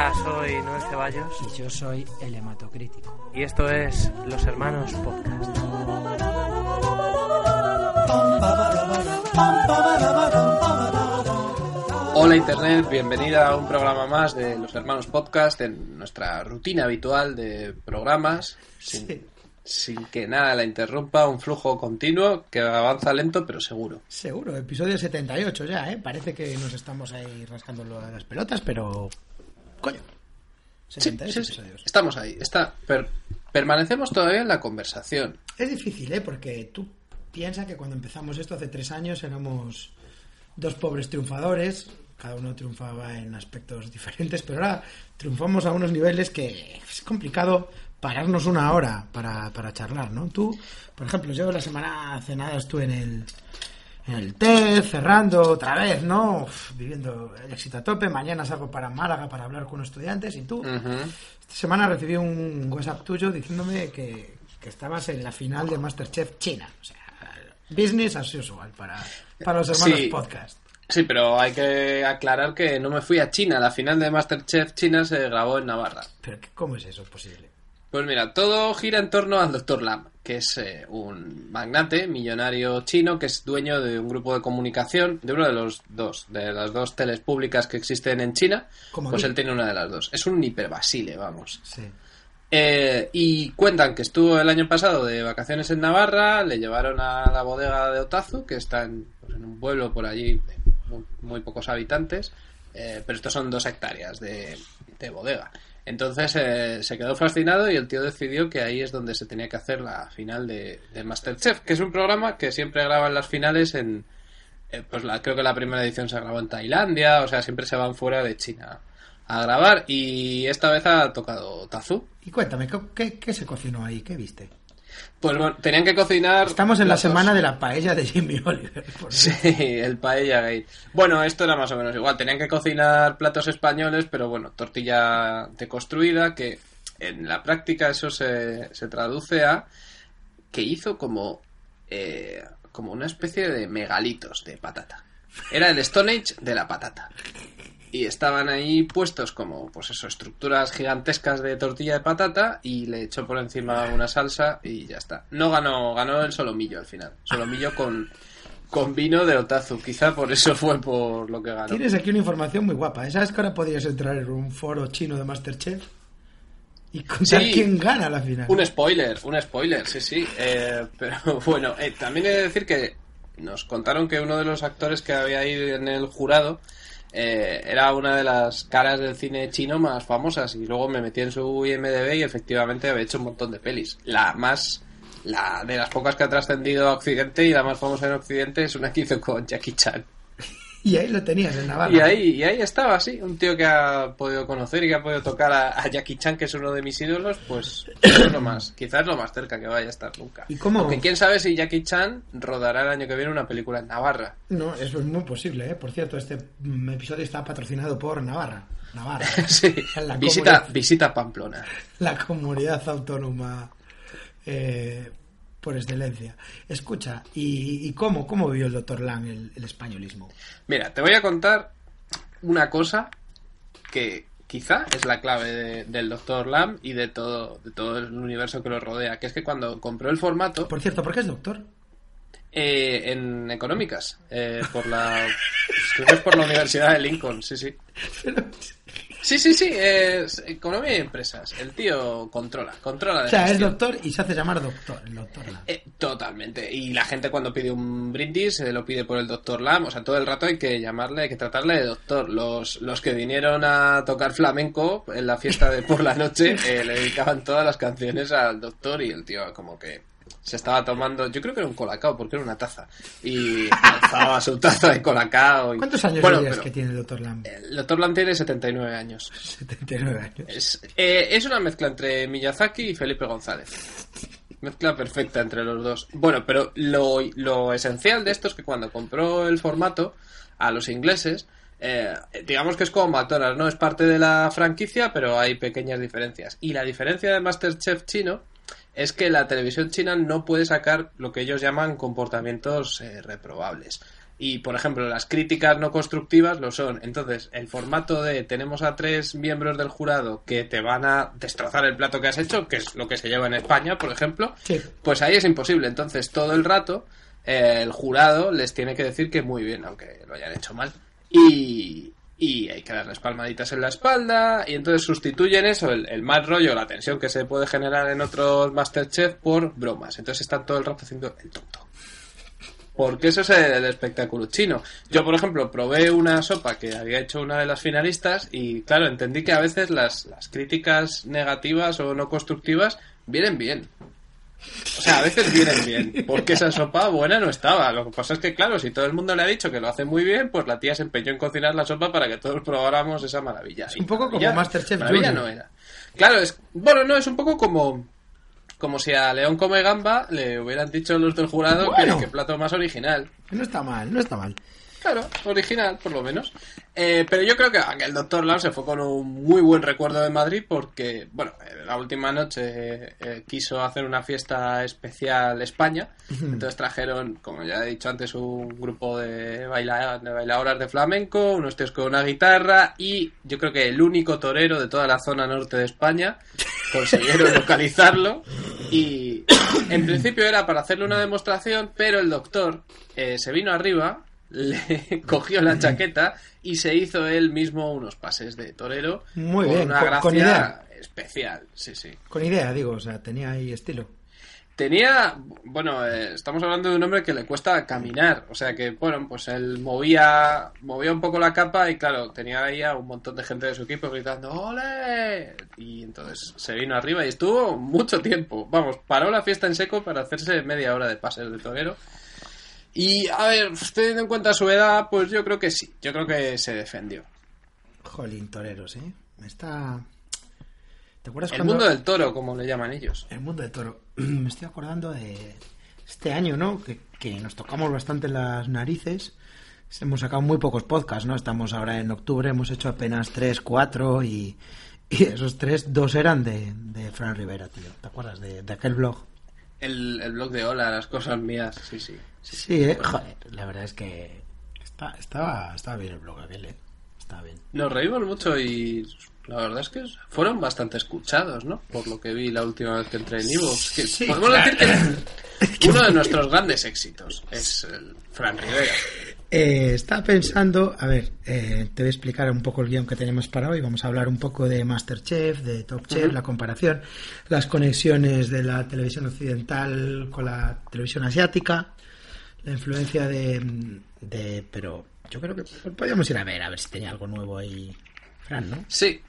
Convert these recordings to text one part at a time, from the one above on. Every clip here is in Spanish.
Hola, soy Noel Ceballos. Y yo soy el hematocrítico. Y esto es Los Hermanos Podcast. Hola Internet, bienvenida a un programa más de Los Hermanos Podcast en nuestra rutina habitual de programas. Sin, Sí. sin que nada la interrumpa, un flujo continuo que avanza lento pero seguro. Seguro, episodio 78 ya, ¿eh? Parece que nos estamos ahí rascando las pelotas, pero... Coño. Sí, 78 sí. Estamos ahí. Está, per- permanecemos todavía en la conversación. Es difícil, ¿eh? Porque tú piensas que cuando empezamos esto hace tres años éramos dos pobres triunfadores, cada uno triunfaba en aspectos diferentes, pero ahora triunfamos a unos niveles que es complicado pararnos una hora para, para charlar, ¿no? Tú, por ejemplo, yo la semana hace nada estuve en el, el TED, cerrando otra vez, ¿no? Uf, viviendo el éxito a tope, mañana salgo para Málaga para hablar con estudiantes y tú... Esta semana recibí un WhatsApp tuyo diciéndome que, que estabas en la final de Masterchef China. O sea, business as usual para, para los hermanos Sí. podcast. Sí, pero hay que aclarar que no me fui a China. La final de Masterchef China se grabó en Navarra. Pero ¿qué- ¿cómo es eso posible? Pues mira, todo gira en torno al Dr. Lam, que es eh, un magnate millonario chino que es dueño de un grupo de comunicación, de uno de los dos, de las dos teles públicas que existen en China. Como pues aquí. él tiene una de las dos. Es un hiperbasile, vamos. Sí. Eh, y cuentan que estuvo el año pasado de vacaciones en Navarra, le llevaron a la bodega de Otazu, que está en, pues, en un pueblo por allí, muy, muy pocos habitantes, eh, pero estos son dos hectáreas de, de bodega. Entonces eh, se quedó fascinado y el tío decidió que ahí es donde se tenía que hacer la final de, Masterchef, que es un programa que siempre graban las finales en... eh, pues la, creo que la primera edición se grabó en Tailandia, o sea, siempre se van fuera de China a grabar y esta vez ha tocado Tazu. Y cuéntame, ¿qué, qué, qué se cocinó ahí? ¿Qué viste? Pues bueno, tenían que cocinar. Estamos en la semana de la paella de Jimmy Oliver. por Sí, el paella gate. Bueno, esto era más o menos igual. Tenían que cocinar platos españoles, pero bueno, tortilla deconstruida, que en la práctica eso se, se traduce a que hizo como, eh, como una especie de megalitos de patata. Era el Stone Age de la patata. Y estaban ahí puestos como, pues eso, estructuras gigantescas de tortilla de patata y le echó por encima una salsa y ya está. No ganó, ganó el solomillo al final. Solomillo con, con vino de Otazu. Quizá por eso fue por lo que ganó. Tienes aquí una información muy guapa. ¿eh? ¿Sabes que ahora podrías entrar en un foro chino de Masterchef? Y contar Sí. quién gana la final. Un spoiler, un spoiler, sí, sí. Eh, pero bueno, eh, también he de decir que nos contaron que uno de los actores que había ido en el jurado eh, era una de las caras del cine chino más famosas. Y luego me metí en su IMDB y efectivamente había hecho un montón de pelis. La más. La de las pocas que ha trascendido a Occidente y la más famosa en Occidente es una que hizo con Jackie Chan. Y ahí lo tenías en Navarra. Y ahí, y ahí estaba, sí, un tío que ha podido conocer y que ha podido tocar a, a Jackie Chan, que es uno de mis ídolos, pues es lo más, quizás lo más cerca que vaya a estar nunca. ¿Y cómo? Aunque quién sabe si Jackie Chan rodará el año que viene una película en Navarra. No, eso es muy posible, ¿eh? Por cierto, este episodio está patrocinado por Navarra. Navarra. sí, La visita, comunidad- visita Pamplona. la comunidad autónoma eh, por excelencia. Escucha, ¿y, y cómo, cómo vivió el doctor Lang el, el españolismo? Mira, te voy a contar una cosa que quizá es la clave de- del Dr. Lam y de todo, de todo el universo que lo rodea, que es que cuando compró el formato... Por cierto, ¿por qué es doctor? Eh, en económicas, eh, por la creo que es por la Universidad de Lincoln, sí, sí. Sí, sí, sí, es economía y empresas. El tío controla, controla de O sea, es doctor y se hace llamar doctor, el doctor Lang. Eh, totalmente. Y la gente cuando pide un brindis se lo pide por el doctor Lam. O sea, todo el rato hay que llamarle, hay que tratarle de doctor. Los, los que vinieron a tocar flamenco en la fiesta de por la noche eh, le dedicaban todas las canciones al doctor y el tío como que se estaba tomando, yo creo que era un colacao porque era una taza. Y alzaba su taza de colacao. y- ¿Cuántos años Bueno, pero que tiene el doctor Lang? El doctor Lam tiene 79 años. 79 años. Es, eh, es una mezcla entre Miyazaki y Felipe González. Mezcla perfecta entre los dos. Bueno, pero lo, lo esencial de esto es que cuando compró el formato a los ingleses, eh, digamos que es como McDonald's, ¿no? Es parte de la franquicia, pero hay pequeñas diferencias. Y la diferencia de Masterchef chino es que la televisión china no puede sacar lo que ellos llaman comportamientos eh, reprobables. Y, por ejemplo, las críticas no constructivas lo son. Entonces, el formato de tenemos a tres miembros del jurado que te van a destrozar el plato que has hecho, que es lo que se lleva en España, por ejemplo, Sí. pues ahí es imposible. Entonces, todo el rato, eh, el jurado les tiene que decir que muy bien, aunque lo hayan hecho mal. Y, y hay que darles palmaditas en la espalda. Y entonces sustituyen eso, el, el mal rollo, la tensión que se puede generar en otros Masterchef por bromas. Entonces están todo el rato haciendo el tonto. Porque eso es el espectáculo chino. Yo, por ejemplo, probé una sopa que había hecho una de las finalistas y, claro, entendí que a veces las, las críticas negativas o no constructivas vienen bien. O sea, a veces vienen bien, porque esa sopa buena no estaba. Lo que pasa es que, claro, si todo el mundo le ha dicho que lo hace muy bien, pues la tía se empeñó en cocinar la sopa para que todos probáramos esa maravilla. Es un poco como maravilla- Masterchef maravilla Junior. no era. Claro, es bueno, no, es un poco como como si a León come gamba le hubieran dicho los del jurado Bueno. que, que plato más original. No está mal, no está mal. Claro, original, por lo menos. Eh, pero yo creo que, el Doctor Lau se fue con un muy buen recuerdo de Madrid porque, bueno, eh, la última noche eh, quiso hacer una fiesta especial España. Entonces trajeron, como ya he dicho antes, un grupo de, baila, de bailadoras de flamenco, unos tíos con una guitarra y yo creo que el único torero de toda la zona norte de España consiguieron localizarlo y en principio era para hacerle una demostración, pero el doctor eh, se vino arriba, le cogió la chaqueta y se hizo él mismo unos pases de torero Muy con bien, una con- gracia con idea. especial, sí, sí. Con idea, digo, o sea, tenía ahí estilo. Tenía, bueno, eh, estamos hablando de un hombre que le cuesta caminar, o sea que, bueno, pues él movía, movía un poco la capa y claro, tenía ahí a un montón de gente de su equipo gritando ¡Ole! Y entonces se vino arriba y estuvo mucho tiempo, vamos, paró la fiesta en seco para hacerse media hora de pases de torero. Y, a ver, teniendo en cuenta su edad, pues yo creo que sí, yo creo que se defendió. Jolín, toreros, ¿eh? Me está... ¿Te acuerdas El cuando... mundo del toro, como le llaman ellos. El mundo del toro. Me estoy acordando de este año, ¿no? Que, que nos tocamos bastante las narices. Hemos sacado muy pocos podcasts, ¿no? Estamos ahora en octubre, hemos hecho apenas tres, cuatro y, y esos tres, dos eran de, de Fran Rivera, tío. ¿Te acuerdas de, de aquel blog? El, el blog de Hola, las cosas mías, sí, sí. Sí, ¿eh? Joder, la verdad es que está, estaba, estaba bien el blog aquel, ¿eh? Estaba bien. Nos reímos mucho y la verdad es que fueron bastante escuchados, ¿no? Por lo que vi la última vez que entré en Evox. Que Sí, podemos claro. decir que uno de nuestros grandes éxitos es el Fran Rivera. Eh, estaba pensando, a ver, eh, te voy a explicar un poco el guion que tenemos para hoy. Vamos a hablar un poco de Masterchef, de Top Chef, la comparación, las conexiones de la televisión occidental con la televisión asiática, la influencia de, de pero yo creo que podríamos ir a ver, a ver si tenía algo nuevo ahí, Fran, ¿no? Sí.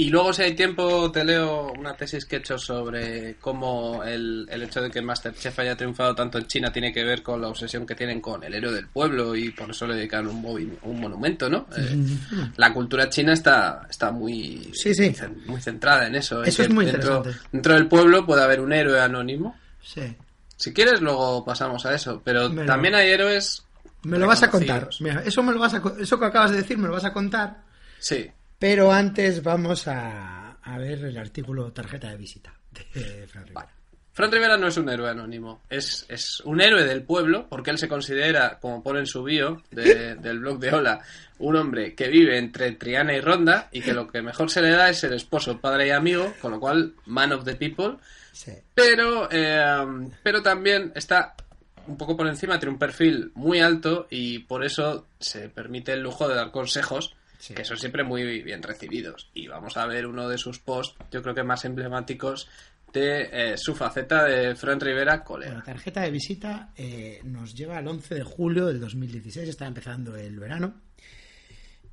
Y luego, si hay tiempo, te leo una tesis que he hecho sobre cómo el, el hecho de que Masterchef haya triunfado tanto en China tiene que ver con la obsesión que tienen con el héroe del pueblo y por eso le dedican un, un monumento, ¿no? Eh, la cultura china está, está muy, Sí, sí. muy cen- muy centrada en eso. en Eso es muy dentro, interesante. Dentro del pueblo puede haber un héroe anónimo. Sí. Si quieres, luego pasamos a eso. Pero lo- también hay héroes. Me lo vas a contar. Mira, eso me lo vas a co- eso que acabas de decir me lo vas a contar, Sí. Pero antes vamos a, a ver el artículo tarjeta de visita de Fran Rivera. Vale. Fran Rivera no es un héroe anónimo, es, es un héroe del pueblo, porque él se considera, como pone en su bio de- del blog de Hola, un hombre que vive entre Triana y Ronda y que lo que mejor se le da es ser esposo, padre y amigo, con lo cual, man of the people, Sí. pero, eh, pero también está un poco por encima, tiene un perfil muy alto y por eso se permite el lujo de dar consejos Sí. que son siempre muy bien recibidos. Y vamos a ver uno de sus posts, yo creo que más emblemáticos de eh, su faceta de Fran Rivera, Bueno, colega. tarjeta de visita eh, nos lleva al 11 de julio del 2016, está empezando el verano.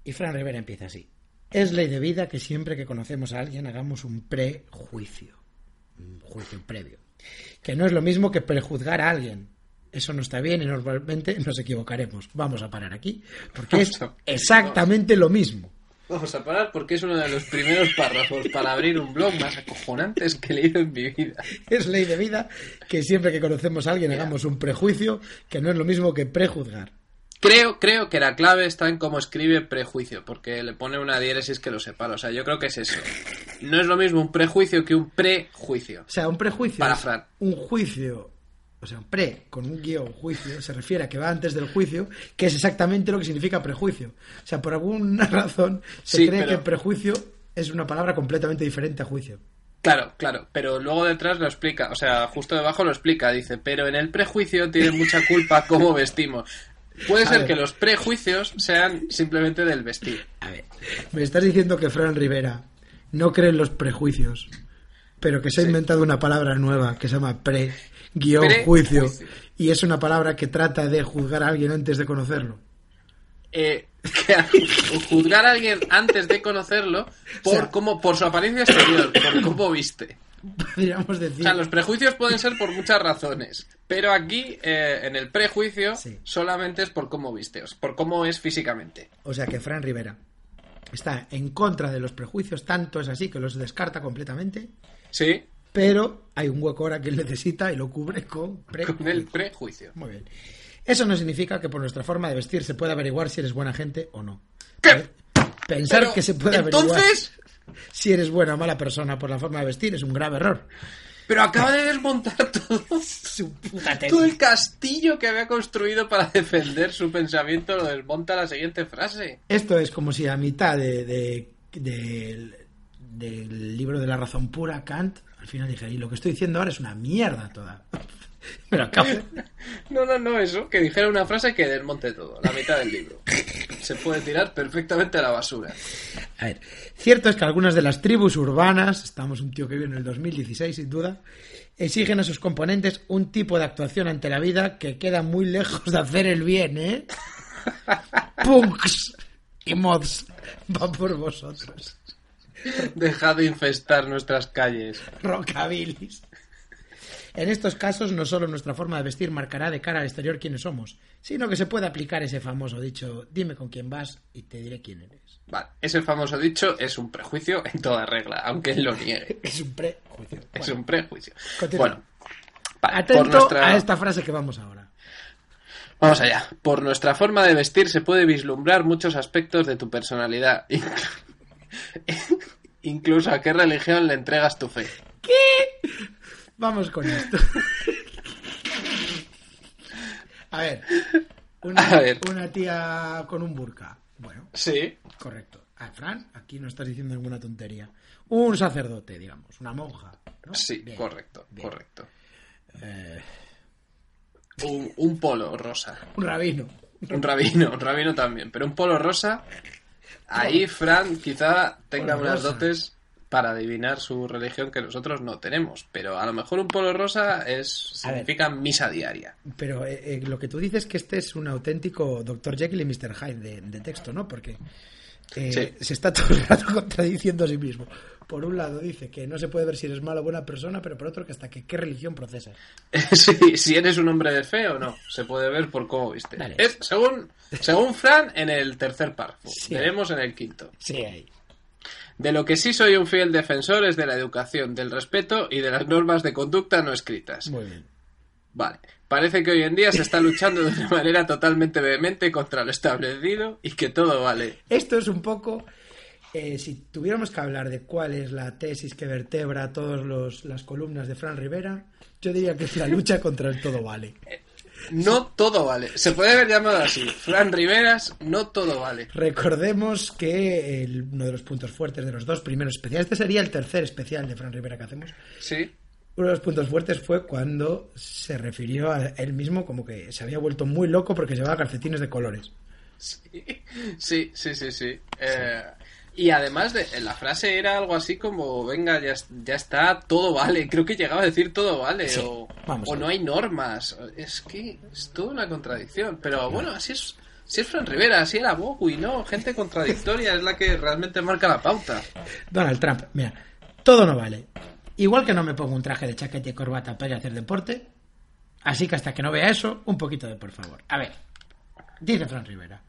Y Fran Rivera empieza así. Es ley de vida que siempre que conocemos a alguien hagamos un prejuicio. Un juicio previo. Que no es lo mismo que prejuzgar a alguien. Eso no está bien y normalmente nos equivocaremos. Vamos a parar aquí, porque es exactamente lo mismo. Vamos a parar porque es uno de los primeros párrafos para abrir un blog más acojonantes que he leído en mi vida. Es ley de vida que siempre que conocemos a alguien hagamos un prejuicio, que no es lo mismo que prejuzgar. Creo, creo que la clave está en cómo escribe prejuicio, porque le pone una diéresis que lo separa. O sea, yo creo que es eso. No es lo mismo un prejuicio que un prejuicio. O sea, un prejuicio Para Fran. un juicio o sea, pre con un guion juicio, se refiere a que va antes del juicio, que es exactamente lo que significa prejuicio. O sea, por alguna razón se Sí, cree pero- que prejuicio es una palabra completamente diferente a juicio. Claro, claro, pero luego detrás lo explica, o sea, justo debajo lo explica, dice, pero en el prejuicio tiene mucha culpa cómo vestimos. Puede A ser ver. que los prejuicios sean simplemente del vestir. A ver, me estás diciendo que Fran Rivera no cree en los prejuicios, pero que se ha Sí. inventado una palabra nueva que se llama Prejuicio. juicio, y es una palabra que trata de juzgar a alguien antes de conocerlo. Eh, que juzgar a alguien antes de conocerlo por O sea- cómo, por su apariencia exterior, por cómo viste. Podríamos decir. O sea, los prejuicios pueden ser por muchas razones, pero aquí, eh, en el prejuicio, Sí. solamente es por cómo viste, por cómo es físicamente. O sea que Fran Rivera está en contra de los prejuicios, tanto es así que los descarta completamente, Sí, pero hay un hueco ahora que él necesita y lo cubre con prejuicios. con el prejuicio. Muy bien. Eso no significa que por nuestra forma de vestir se pueda averiguar si eres buena gente o no. ¿Qué? Pensar Pero, que se puede averiguar entonces, si eres buena o mala persona por la forma de vestir es un grave error. pero acaba de desmontar todo, Su puta todo el castillo que había construido para defender su pensamiento, lo desmonta la siguiente frase. Esto es como si a mitad de, de- del libro de la razón pura, Kant, al final dije, y lo que estoy diciendo ahora es una mierda toda. Pero acabo. No, no, no, eso, que dijera una frase que desmonte todo, la mitad del libro. Se puede tirar perfectamente a la basura. A ver, cierto es que algunas de las tribus urbanas, estamos un tío que vive en el 2016 sin duda, exigen a sus componentes un tipo de actuación ante la vida que queda muy lejos de hacer el bien, ¿eh? Punks y mods, va por vosotros. Dejad de infestar nuestras calles. Rockabilis. En estos casos, no solo nuestra forma de vestir marcará de cara al exterior quiénes somos, sino que se puede aplicar ese famoso dicho, dime con quién vas y te diré quién eres. Vale, ese famoso dicho es un prejuicio en toda regla, aunque él lo niegue. Es un prejuicio. Es un prejuicio. continúa. Bueno, vale, Atento por nuestra... a esta frase que vamos ahora. Vamos allá. Por nuestra forma de vestir se puede vislumbrar muchos aspectos de tu personalidad. Incluso a qué religión le entregas tu fe. Vamos con esto. A ver, una, A ver. una tía con un burka. Bueno, Sí. correcto. Ah, Fran, aquí no estás diciendo ninguna tontería. Un sacerdote, digamos, una monja. ¿no? Sí, Bien, correcto, bien. correcto. Eh, Un, un polo rosa. un rabino. Un rabino, un rabino también. Pero un polo rosa. Ahí Fran quizá tenga Polo unas rosa. dotes para adivinar su religión que nosotros no tenemos. Pero a lo mejor un polo rosa es ver. significa misa diaria. Pero eh, eh, lo que tú dices es que este es un auténtico Dr. Jekyll y Mr. Hyde de, de texto, ¿no? Porque eh, Sí. se está todo el rato contradiciendo a sí mismo. Por un lado dice que no se puede ver si eres mala o buena persona, pero por otro que hasta que qué religión procesas. Sí, si eres un hombre de fe o no, se puede ver por cómo viste. Vale. Es, según, según Fran, en el tercer párrafo. Sí. Veremos en el quinto. Sí, ahí. De lo que sí soy un fiel defensor es de la educación, del respeto y de las normas de conducta no escritas. Muy bien. Vale. Parece que hoy en día se está luchando de una manera totalmente vehemente contra lo establecido y que todo vale. Esto es un poco, eh, si tuviéramos que hablar de cuál es la tesis que vertebra todas los- las columnas de Fran Rivera, yo diría que es la lucha contra el todo vale. No todo vale. Se puede haber llamado así. Fran Riveras, no todo vale. Recordemos que el- uno de los puntos fuertes de los dos primeros especiales, este sería el tercer especial de Fran Rivera que hacemos, Sí. uno de los puntos fuertes fue cuando se refirió a él mismo como que se había vuelto muy loco porque llevaba calcetines de colores. Sí, sí, sí, sí. sí. Eh, y además de la frase era algo así como, venga, ya, ya está, todo vale. Creo que llegaba a decir todo vale. Sí, o o no hay normas. Es que es toda una contradicción. Pero bueno, así es. Si es Fran Rivera, así era Bowie, ¿no? Gente contradictoria es la que realmente marca la pauta. Donald Trump, mira, todo no vale. Igual que no me pongo un traje de chaqueta y corbata para ir a hacer deporte, así que hasta que no vea eso, un poquito de por favor. A ver, dice Fran Rivera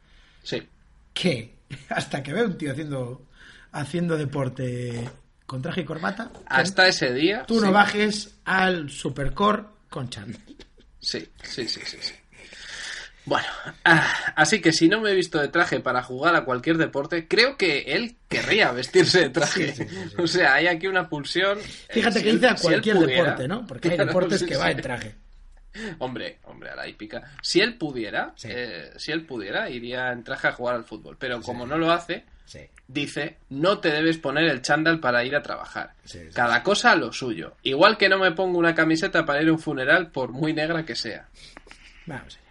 Sí. que hasta que vea un tío haciendo, haciendo deporte con traje y corbata, Hasta ese día. tú no bajes al supercore con chándal. Sí, sí, sí, sí, sí. Bueno, ah, así que si no me he visto de traje para jugar a cualquier deporte, creo que él querría vestirse de traje. Sí, sí, sí, sí. O sea, hay aquí una pulsión. eh, Fíjate que dice a si cualquier deporte, ¿no? Porque hay deportes que va en traje. Hombre, hombre, a la hípica. Si él pudiera, Sí. eh, si él pudiera, iría en traje a jugar al fútbol. Pero como no lo hace, Sí. dice, no te debes poner el chándal para ir a trabajar. Cada cosa a lo suyo. Igual que no me pongo una camiseta para ir a un funeral, por muy negra que sea. Vamos allá.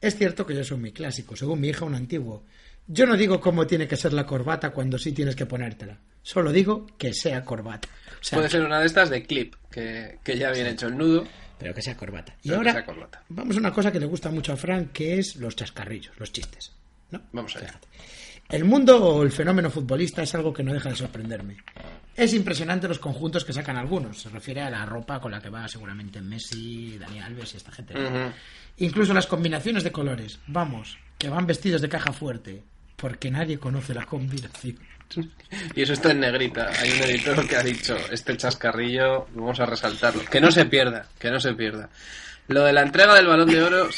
Es cierto que yo soy muy clásico, según mi hija un antiguo. Yo no digo cómo tiene que ser la corbata cuando sí tienes que ponértela. Solo digo que sea corbata. O sea, Puede ser una de estas de clip, que, que ya viene hecho el nudo. Pero que sea corbata. Y Pero ahora corbata. vamos a una cosa que le gusta mucho a Frank, que es los chascarrillos, los chistes. ¿no? Vamos allá. Fíjate. El mundo o el fenómeno futbolista es algo que no deja de sorprenderme. Es impresionante los conjuntos que sacan algunos. Se refiere a la ropa con la que va seguramente Messi, Dani Alves y esta gente. Incluso las combinaciones de colores. Vamos, que van vestidos de caja fuerte. Porque nadie conoce la combinación. Y eso está en negrita. Hay un editor que ha dicho, este chascarrillo, vamos a resaltarlo. Que no se pierda, que no se pierda. Lo de la entrega del balón de oro,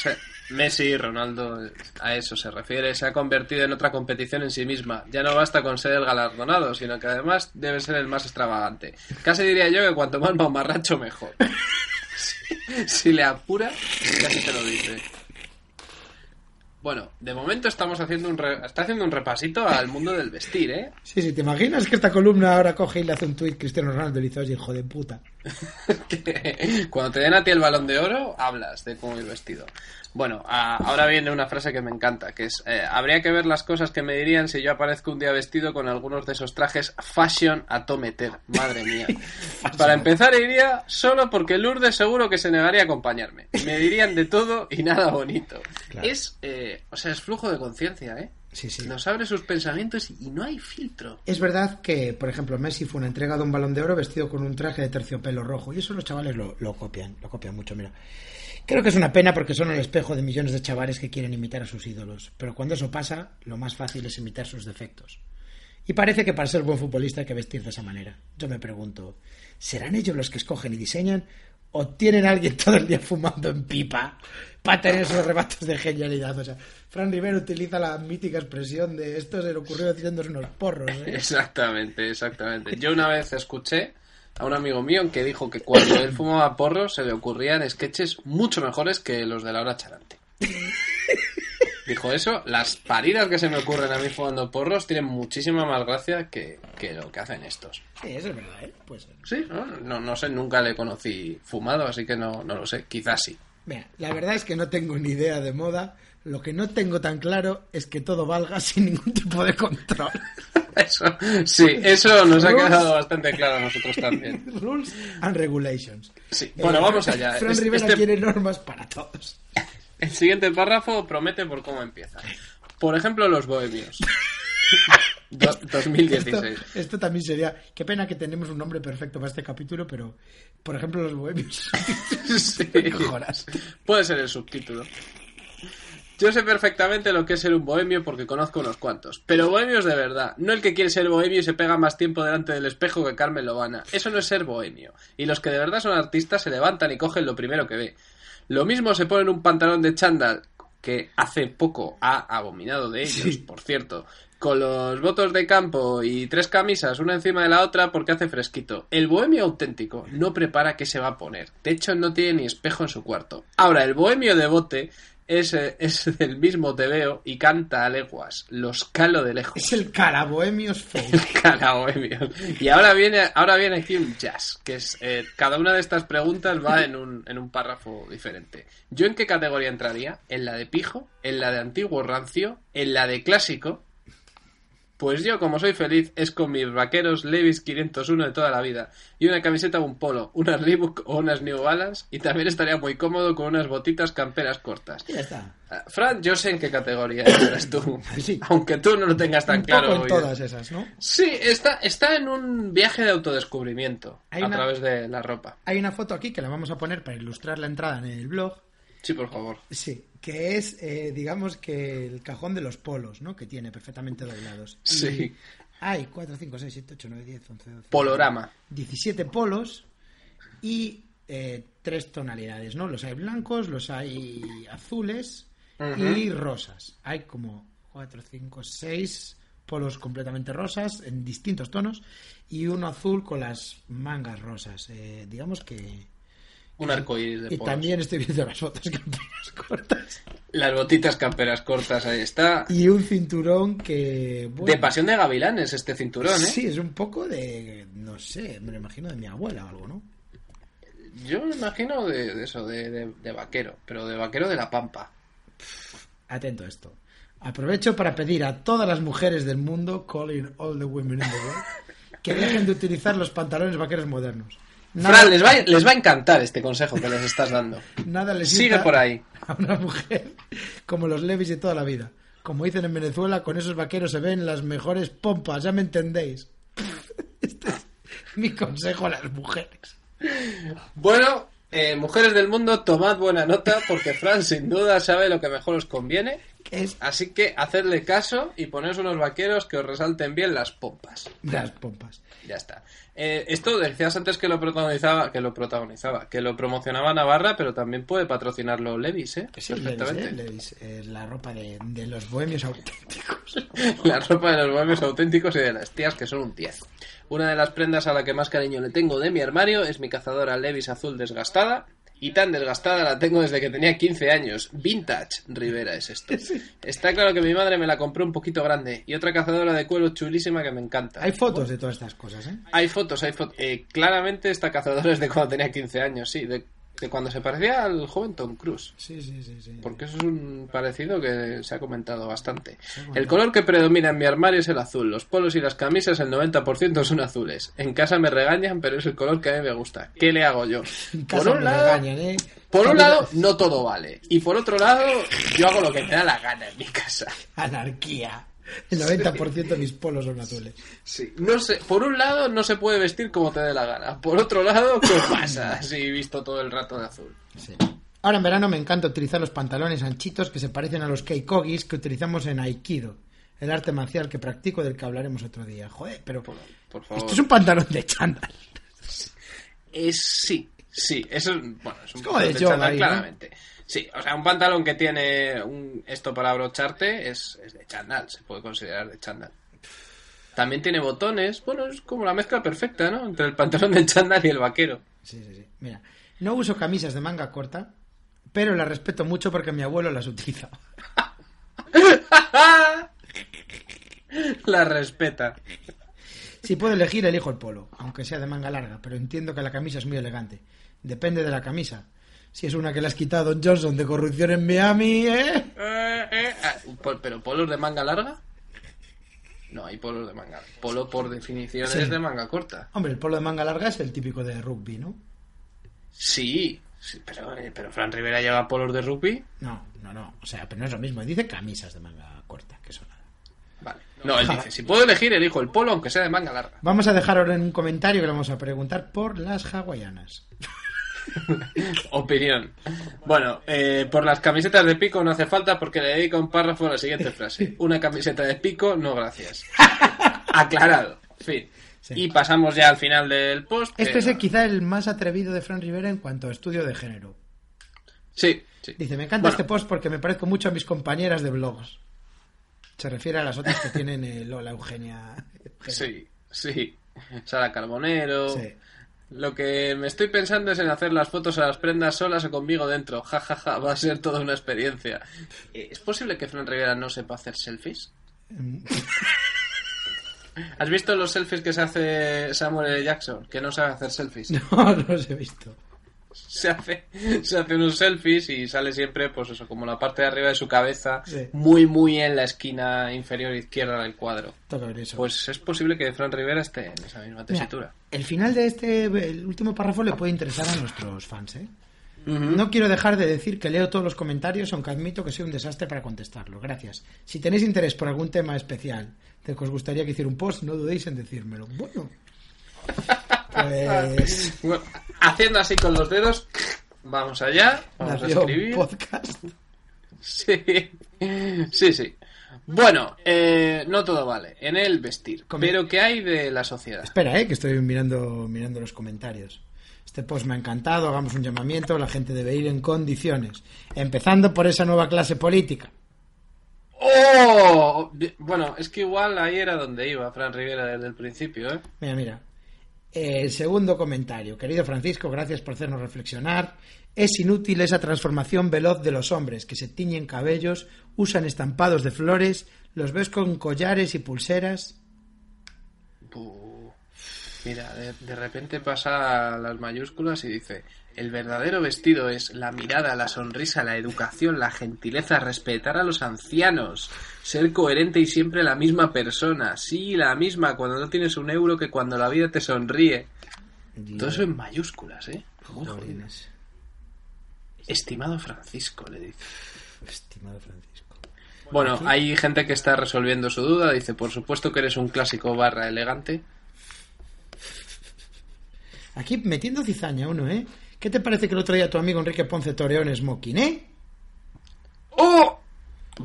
Messi, Ronaldo, a eso se refiere, se ha convertido en otra competición en sí misma. Ya no basta con ser el galardonado, sino que además debe ser el más extravagante. Casi diría yo que cuanto más mamarracho, mejor. Si, si le apura, casi te lo dice. Bueno, de momento estamos haciendo un re- está haciendo un repasito al mundo del vestir, ¿eh? Sí, sí, ¿te imaginas que esta columna ahora coge y le hace un tuit Cristiano Ronaldo y le dice, oye, hijo de puta? cuando te den a ti el balón de oro, hablas de cómo ir vestido. Bueno, a- ahora viene una frase que me encanta, que es, eh, habría que ver las cosas que me dirían si yo aparezco un día vestido con algunos de esos trajes fashion a tometer. Madre mía. Para empezar iría solo porque Lourdes seguro que se negaría a acompañarme. Me dirían de todo y nada bonito. Claro. Es, eh, o sea, es flujo de conciencia, ¿eh? Sí, sí. Nos abre sus pensamientos y no hay filtro. Es verdad que, por ejemplo, Messi fue una entrega de un balón de oro vestido con un traje de terciopelo rojo. Y eso los chavales lo, lo copian, lo copian mucho, mira. Creo que es una pena porque son el espejo de millones de chavales que quieren imitar a sus ídolos. Pero cuando eso pasa, lo más fácil es imitar sus defectos. Y parece que para ser buen futbolista hay que vestir de esa manera. Yo me pregunto, ¿serán ellos los que escogen y diseñan? ¿O tienen a alguien todo el día fumando en pipa para tener esos rebatos de genialidad? O sea, Fran Rivero utiliza la mítica expresión de esto se le ocurrió haciéndose unos porros. ¿eh? Exactamente, exactamente. Yo una vez escuché a un amigo mío que dijo que cuando él fumaba porros se le ocurrían sketches mucho mejores que los de la hora charante. Dijo eso, las paridas que se me ocurren a mí fumando porros tienen muchísima más gracia que, que lo que hacen estos. Sí, eso es verdad, ¿eh? Pues, Sí, ¿no? No, no sé, nunca le conocí fumado, así que no, no lo sé, quizás sí. mira, la verdad es que no tengo ni idea de moda. Lo que no tengo tan claro es que todo valga sin ningún tipo de control. Eso, sí, eso nos ha Rules. quedado bastante claro a nosotros también. Rules and regulations. Sí, bueno, vamos allá. Fran Es- Rivera este- quiere normas para todos. El siguiente párrafo promete por cómo empieza. Por ejemplo, los bohemios. Do- Esto, 2016. esto también sería. Qué pena que tenemos un nombre perfecto para este capítulo, pero por ejemplo, los bohemios. Sí. Puede ser el subtítulo. Yo sé perfectamente lo que es ser un bohemio porque conozco unos cuantos. Pero bohemios de verdad. No el que quiere ser bohemio y se pega más tiempo delante del espejo que Carmen Lobana. Eso no es ser bohemio. Y los que de verdad son artistas se levantan y cogen lo primero que ve. Lo mismo se ponen un pantalón de chándal que hace poco ha abominado de ellos, Sí. por cierto, con los votos de campo y tres camisas una encima de la otra porque hace fresquito. El bohemio auténtico no prepara qué se va a poner. De hecho, no tiene ni espejo en su cuarto. Ahora, el bohemio de bote es, es del mismo tebeo y canta a leguas. Los calo de lejos. Es el cara bohemios fake. Cara bohemio. Y ahora viene, ahora viene aquí un jazz, que es eh, cada una de estas preguntas va en un, en un párrafo diferente. ¿Yo en qué categoría entraría? ¿En la de pijo? ¿En la de antiguo rancio? ¿En la de clásico? Pues yo, como soy feliz, es con mis vaqueros Levis 501 de toda la vida y una camiseta o un polo, unas Reebok o unas New Balance y también estaría muy cómodo con unas botitas camperas cortas. Ya está. Ah, Fran, yo sé en qué categoría entras tú, Sí. aunque tú no lo tengas tan Un claro. poco en hoy. todas esas, ¿no? Sí, está, está en un viaje de autodescubrimiento Hay a una- través de la ropa. Hay una foto aquí que la vamos a poner para ilustrar la entrada en el blog. Sí, por favor. Sí, que es, eh, digamos que el cajón de los polos, ¿no? Que tiene perfectamente doblados. Sí. Hay 4, 5, 6, 7, 8, 9, 10, 11, 12. Polorama. 17 polos y eh, tres tonalidades, ¿no? Los hay blancos, los hay azules y rosas. Hay como 4, 5, 6 polos completamente rosas en distintos tonos y uno azul con las mangas rosas. Eh, digamos que, Un arcoíris de Y polos. también estoy viendo las fotos camperas cortas. Las botitas camperas cortas, ahí está. Y un cinturón que... bueno, De pasión de gavilanes este cinturón, ¿eh? Sí, es un poco de... No sé, me lo imagino de mi abuela o algo, ¿no? Yo me imagino de, de eso, de, de- de vaquero, pero de vaquero de la pampa. Atento a esto. Aprovecho para pedir a todas las mujeres del mundo, calling all the women in the world, que dejen de utilizar los pantalones vaqueros modernos. Nada, Fran, les va, les va a encantar este consejo que les estás dando. nada les Sigue por ahí. a una mujer como los Levis de toda la vida. Como dicen en Venezuela, con esos vaqueros se ven las mejores pompas, ya me entendéis. Este es mi consejo a las mujeres. Bueno, eh, mujeres del mundo, tomad buena nota porque Fran sin duda sabe lo que mejor os conviene. Es Así que hacedle caso y poneos unos vaqueros que os resalten bien las pompas. las pompas. Ya está. Eh, esto decías antes que lo protagonizaba, que lo protagonizaba, que lo promocionaba Navarra, pero también puede patrocinarlo Levis, ¿eh? Sí, Levis, Perfectamente. ¿eh? Levis, es la ropa de, de los bohemios auténticos. La ropa de los bohemios auténticos y de las tías que son un 10. Una de las prendas a la que más cariño le tengo de mi armario es mi cazadora Levis azul desgastada. Y tan desgastada la tengo desde que tenía 15 años. Vintage Rivera es esto. Está claro que mi madre me la compró un poquito grande. Y otra cazadora de cuero chulísima que me encanta. Hay fotos de todas estas cosas, ¿eh? Hay fotos, hay fotos. Eh, claramente esta cazadora es de cuando tenía 15 años, sí. De, de cuando se parecía al joven Tom Cruise. Sí, sí, sí. sí. Porque eso es un parecido que se ha comentado bastante. El color que predomina en mi armario es el azul. Los polos y las camisas el 90% son azules. En casa me regañan, pero es el color que a mí me gusta. ¿Qué le hago yo? En Por un me lado, regañan, ¿eh? por un lado, no todo vale. Y por otro lado, yo hago lo que me da la gana en mi casa. Anarquía. El 90% de mis polos son azules. Sí. No sé, por un lado no se puede vestir como te dé la gana. Por otro lado, ¿qué pasa si visto todo el rato de azul? Sí. Ahora en verano me encanta utilizar los pantalones anchitos que se parecen a los keikogis que utilizamos en Aikido, el arte marcial que practico del que hablaremos otro día. Joder, pero Por, por favor. esto es un pantalón de chándal. Es sí, sí, eso es, bueno, es un Es como de yoga ¿no? Sí, o sea, un pantalón que tiene un, esto para abrocharte es, es de chándal, se puede considerar de chándal. También tiene botones, bueno, es como la mezcla perfecta, ¿no? Entre el pantalón de chándal y el vaquero. Sí, sí, sí. Mira, no uso camisas de manga corta, pero las respeto mucho porque mi abuelo las utiliza. La respeta. Si puedo elegir, elijo el polo, aunque sea de manga larga, pero entiendo que la camisa es muy elegante. Depende de la camisa. Si es una que le has quitado a Don Johnson de corrupción en Miami, ¿eh? Eh, eh, ah, ¿Pero polos de manga larga? No, hay polos de manga. Polo, por definición, Sí. es de manga corta. Hombre, el polo de manga larga es el típico de rugby, ¿no? Sí, sí, pero, eh, pero Fran Rivera lleva polos de rugby. No, no, no. O sea, pero no es lo mismo. Dice camisas de manga corta, que son nada. Vale. No, él dice, si puedo elegir, elijo el polo, aunque sea de manga larga. Vamos a dejar ahora en un comentario que le vamos a preguntar por las hawaianas. Opinión. Bueno, eh, por las camisetas de pico no hace falta porque le dedico un párrafo a la siguiente frase. Una camiseta de pico, no gracias. Aclarado. Fin. Sí. Y pasamos ya al final del post. Este es el- quizá el más atrevido de Fran Rivera en cuanto a estudio de género. Sí, sí. Dice, me encanta Bueno. este post porque me parezco mucho a mis compañeras de blogs. Se refiere a las otras que tienen eh, Lola Eugenia. Sí, sí. Sara Carbonero. Sí. Lo que me estoy pensando es en hacer las fotos a las prendas solas o conmigo dentro. Ja, ja, ja, va a ser toda una experiencia. Eh, ¿Es posible que Fran Rivera no sepa hacer selfies? ¿Has visto los selfies que se hace Samuel L. Jackson? Que no sabe hacer selfies. No, no los he visto. Se hace, se hace unos selfies y sale siempre, pues eso, como la parte de arriba de su cabeza, Sí. muy, muy en la esquina inferior izquierda del cuadro. Pues es posible que Fran Rivera esté en esa misma Mira, tesitura. el final de este, el último párrafo le puede interesar a nuestros fans, ¿eh? No quiero dejar de decir que leo todos los comentarios, aunque admito que soy un desastre para contestarlo. Gracias. Si tenéis interés por algún tema especial de que os gustaría que hiciera un post, no dudéis en decírmelo. Bueno, pues Bueno, haciendo así con los dedos, vamos allá, vamos a nació escribir. podcast. Sí, sí, sí. Bueno, eh, no todo vale en el vestir, pero ¿qué hay de la sociedad? Espera, eh, que estoy mirando, mirando los comentarios. Este post me ha encantado, hagamos un llamamiento, la gente debe ir en condiciones. Empezando por esa nueva clase política. ¡Oh! Bueno, es que igual ahí era donde iba Fran Rivera desde el principio, ¿eh? Mira, mira. El segundo comentario. Querido Francisco, gracias por hacernos reflexionar. Es inútil esa transformación veloz de los hombres que se tiñen cabellos, usan estampados de flores, los ves con collares y pulseras. Mira, de, repente pasa las mayúsculas y dice, el verdadero vestido es la mirada, la sonrisa, la educación, la gentileza, respetar a los ancianos, ser coherente y siempre la misma persona, sí, la misma cuando no tienes un euro que cuando la vida te sonríe. Todo eso en mayúsculas, ¿eh? Jolines. Estimado Francisco, le dice. Estimado Francisco. Bueno, Aquí- hay gente que está resolviendo su duda. Dice, por supuesto que eres un clásico barra elegante. Aquí metiendo cizaña uno, ¿eh? ¿Qué te parece que el otro día tu amigo Enrique Ponce toreó en smoking, eh? ¡Oh!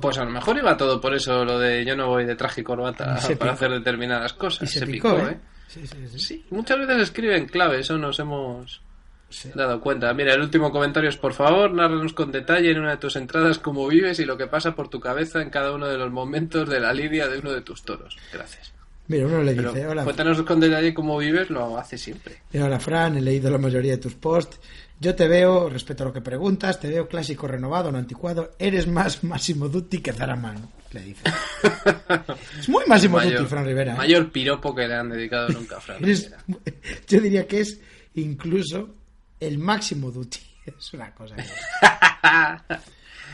Pues a lo mejor iba todo por eso, lo de yo no voy de traje y corbata se para picó. hacer determinadas cosas. Y se, picó, ¿eh? Sí, sí, sí. Sí, muchas veces escribe en clave, eso nos hemos dado cuenta. Mira, el último comentario es, por favor, nárranos con detalle en una de tus entradas cómo vives y lo que pasa por tu cabeza en cada uno de los momentos de la lidia de uno de tus toros. Gracias. Mira, uno le Pero dice, hola, cuéntanos con detalle cómo vives, lo hace siempre. Mira, hola Fran, he leído la mayoría de tus posts. Yo te veo, respecto a lo que preguntas, te veo clásico renovado, no anticuado. Eres más Máximo Dutti que Zaraman, le dice. es muy Máximo Dutti, Fran Rivera. ¿eh? mayor piropo que le han dedicado nunca a Fran Eres- Rivera. yo diría que es incluso el máximo Dutti. Es una cosa.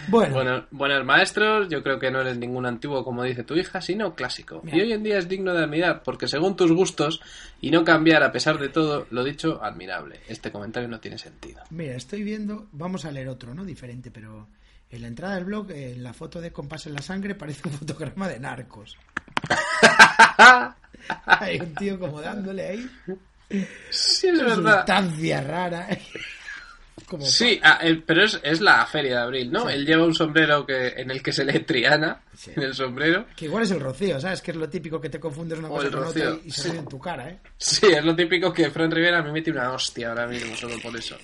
Bueno, Bueno, buenos maestros, yo creo que no eres ningún antiguo como dice tu hija, sino clásico. Y hoy en día es digno de admirar, porque según tus gustos, y no cambiar a pesar de todo, lo dicho, admirable. Este comentario no tiene sentido. mira, estoy viendo, vamos a leer otro, ¿no? Diferente, pero en la entrada del blog, en la foto de Compás en la sangre, parece un fotograma de narcos. Hay un tío como dándole ahí. Sí, es verdad. sustancia rara. Como Sí, ah, pero es, es la feria de abril, ¿no? Sí. Él lleva un sombrero que en el que se lee Triana, Sí. en el sombrero. Que igual es el rocío, ¿sabes? Que es lo típico que te confundes una O cosa el con otra y, y se sí. ve en tu cara, ¿eh? Sí, es lo típico que Fran Rivera me mete una hostia ahora mismo, solo por eso.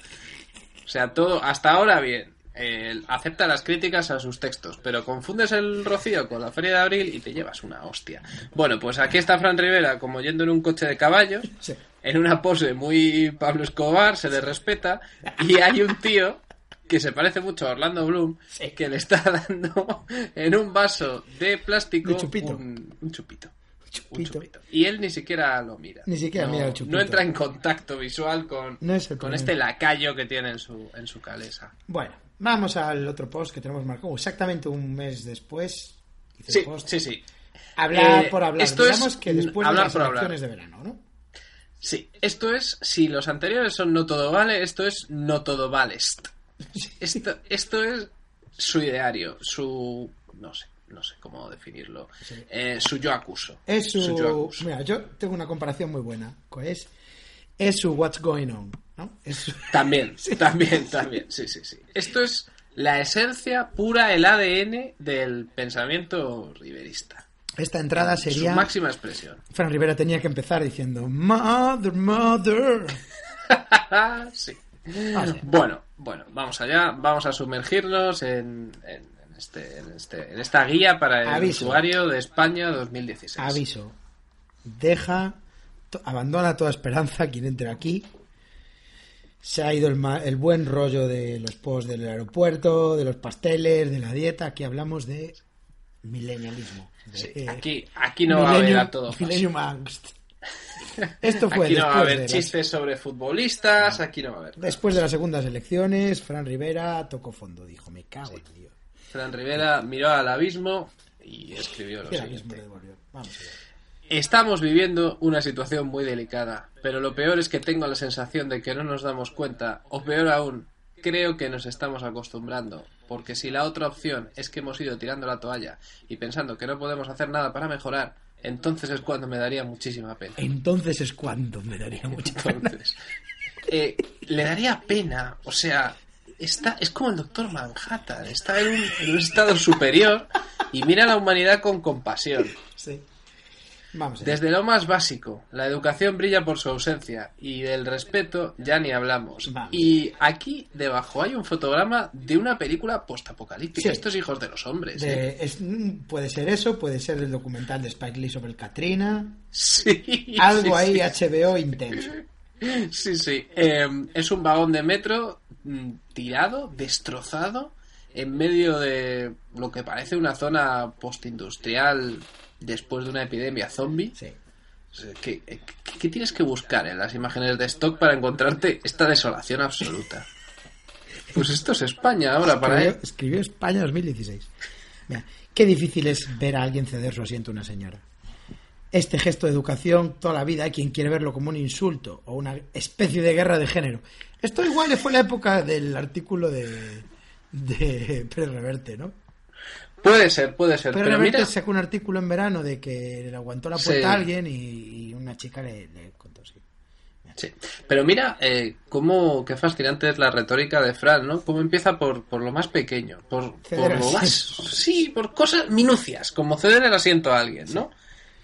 O sea, todo, hasta ahora bien. Él acepta las críticas a sus textos, pero confundes el rocío con la Feria de Abril y te llevas una hostia. Bueno, pues aquí está Fran Rivera como yendo en un coche de caballos, Sí. En una pose muy Pablo Escobar, se le respeta, y hay un tío que se parece mucho a Orlando Bloom, que le está dando en un vaso de plástico chupito. Un, un chupito. Un Chupito. Y él ni siquiera lo mira. Ni siquiera no, mira el chupito. No entra en contacto visual con, No es con este lacayo que tiene en su, en su calesa. Bueno, vamos al otro post que tenemos marcado. Exactamente un mes después. Sí, post. sí, sí. Hablar Eh, por hablar. esto es Digamos que después hablar de las por hablar. elecciones de verano, ¿no? Sí, esto es, si los anteriores son no todo vale, esto es no todo valest. Esto, esto es su ideario, su... no sé, no sé cómo definirlo. Eh, su yo acuso. Es su... yo acuso. Mira, yo tengo una comparación muy buena. Es, es su What's Going On, ¿no? Es su- También, también, también, sí, sí, sí. Esto es la esencia pura, el ADN del pensamiento riverista. Esta entrada sería... Su máxima expresión. Fran Rivera tenía que empezar diciendo Mother, Mother. sí. Ah, sí. Bueno, bueno, vamos allá, vamos a sumergirnos en, en- en este, en, este- en esta guía para el Aviso. usuario de España 2016. Aviso. Deja, to- abandona toda esperanza quien entre aquí. Se ha ido el, el buen rollo de los posts del aeropuerto, de los pasteles, de la dieta. Aquí hablamos de milenialismo. Sí, eh, aquí, aquí no va a haber a todo Angst. Esto fue Aquí no va a haber las, chistes sobre futbolistas, aquí no va a haber. nada. después de las segundas elecciones. Fran Rivera tocó fondo. Dijo, me cago en Dios. Fran Rivera miró al abismo y escribió lo siguiente. Vamos. Estamos viviendo una situación muy delicada, pero lo peor es que tengo la sensación de que no nos damos cuenta, o peor aún, creo que nos estamos acostumbrando, porque si la otra opción es que hemos ido tirando la toalla y pensando que no podemos hacer nada para mejorar, entonces es cuando me daría muchísima pena. Entonces es cuando me daría mucha pena. Entonces, eh, le daría pena, o sea, está, es como el doctor Manhattan, está en un, en un estado superior y mira a la humanidad con compasión. Sí. Vamos. Desde lo más básico, la educación brilla por su ausencia y del respeto ya ni hablamos. Vamos. Y aquí debajo hay un fotograma de una película postapocalíptica. Sí. Estos hijos de los hombres. ¿eh? Es- mm, puede ser eso, puede ser el documental de Spike Lee sobre el Katrina. Sí. Algo sí, ahí sí. HBO intenso. Sí, sí. Eh, es un vagón de metro mm, tirado, destrozado, en medio de lo que parece una zona postindustrial después de una epidemia zombie. Sí. O sea, ¿Qué, qué- qué tienes que buscar en las imágenes de stock para encontrarte esta desolación absoluta? Pues esto es España ahora para Escribió, él. escribió España 2016. Mira, qué difícil es ver a alguien ceder su asiento a una señora. Este gesto de educación toda la vida hay quien quiere verlo como un insulto o una especie de guerra de género. Esto igual fue la época del artículo de, de Pérez Reverte, ¿no? Puede ser, puede ser. Pero mira, sacó un artículo en verano de que le aguantó la puerta Sí. a alguien y, y una chica le, le contó sí. Sí. Pero mira, eh, cómo, qué fascinante es la retórica de Fran, ¿no? Cómo empieza por, por lo más pequeño, por, por lo más... Sí, por cosas minucias, como ceder el asiento a alguien, ¿no?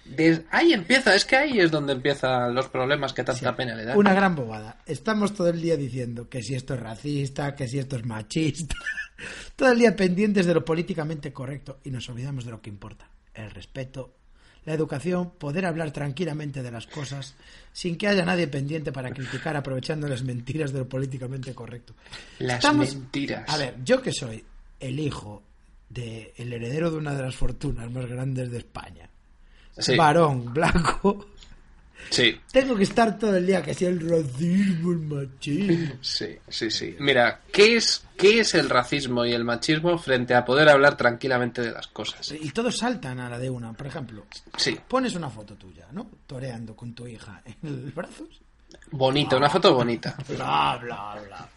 De- ahí empieza, es que ahí es donde empiezan los problemas que tanta pena le dan. Una gran bobada. Estamos todo el día diciendo que si esto es racista, que si esto es machista. Todo el día pendientes de lo políticamente correcto y nos olvidamos de lo que importa. El respeto, la educación, poder hablar tranquilamente de las cosas sin que haya nadie pendiente para criticar aprovechando las mentiras de lo políticamente correcto. Las Estamos- mentiras. A ver, yo que soy el hijo del el heredero de una de las fortunas más grandes de España, Sí, varón, blanco, sí, tengo que estar todo el día que si el racismo, el machismo. sí, sí, sí. Mira, ¿qué es, ¿qué es el racismo y el machismo frente a poder hablar tranquilamente de las cosas? Y todos saltan a la de una. Por ejemplo, Sí, pones una foto tuya, ¿no? Toreando con tu hija en los brazos. bonita, una foto bonita. Bla, bla, bla.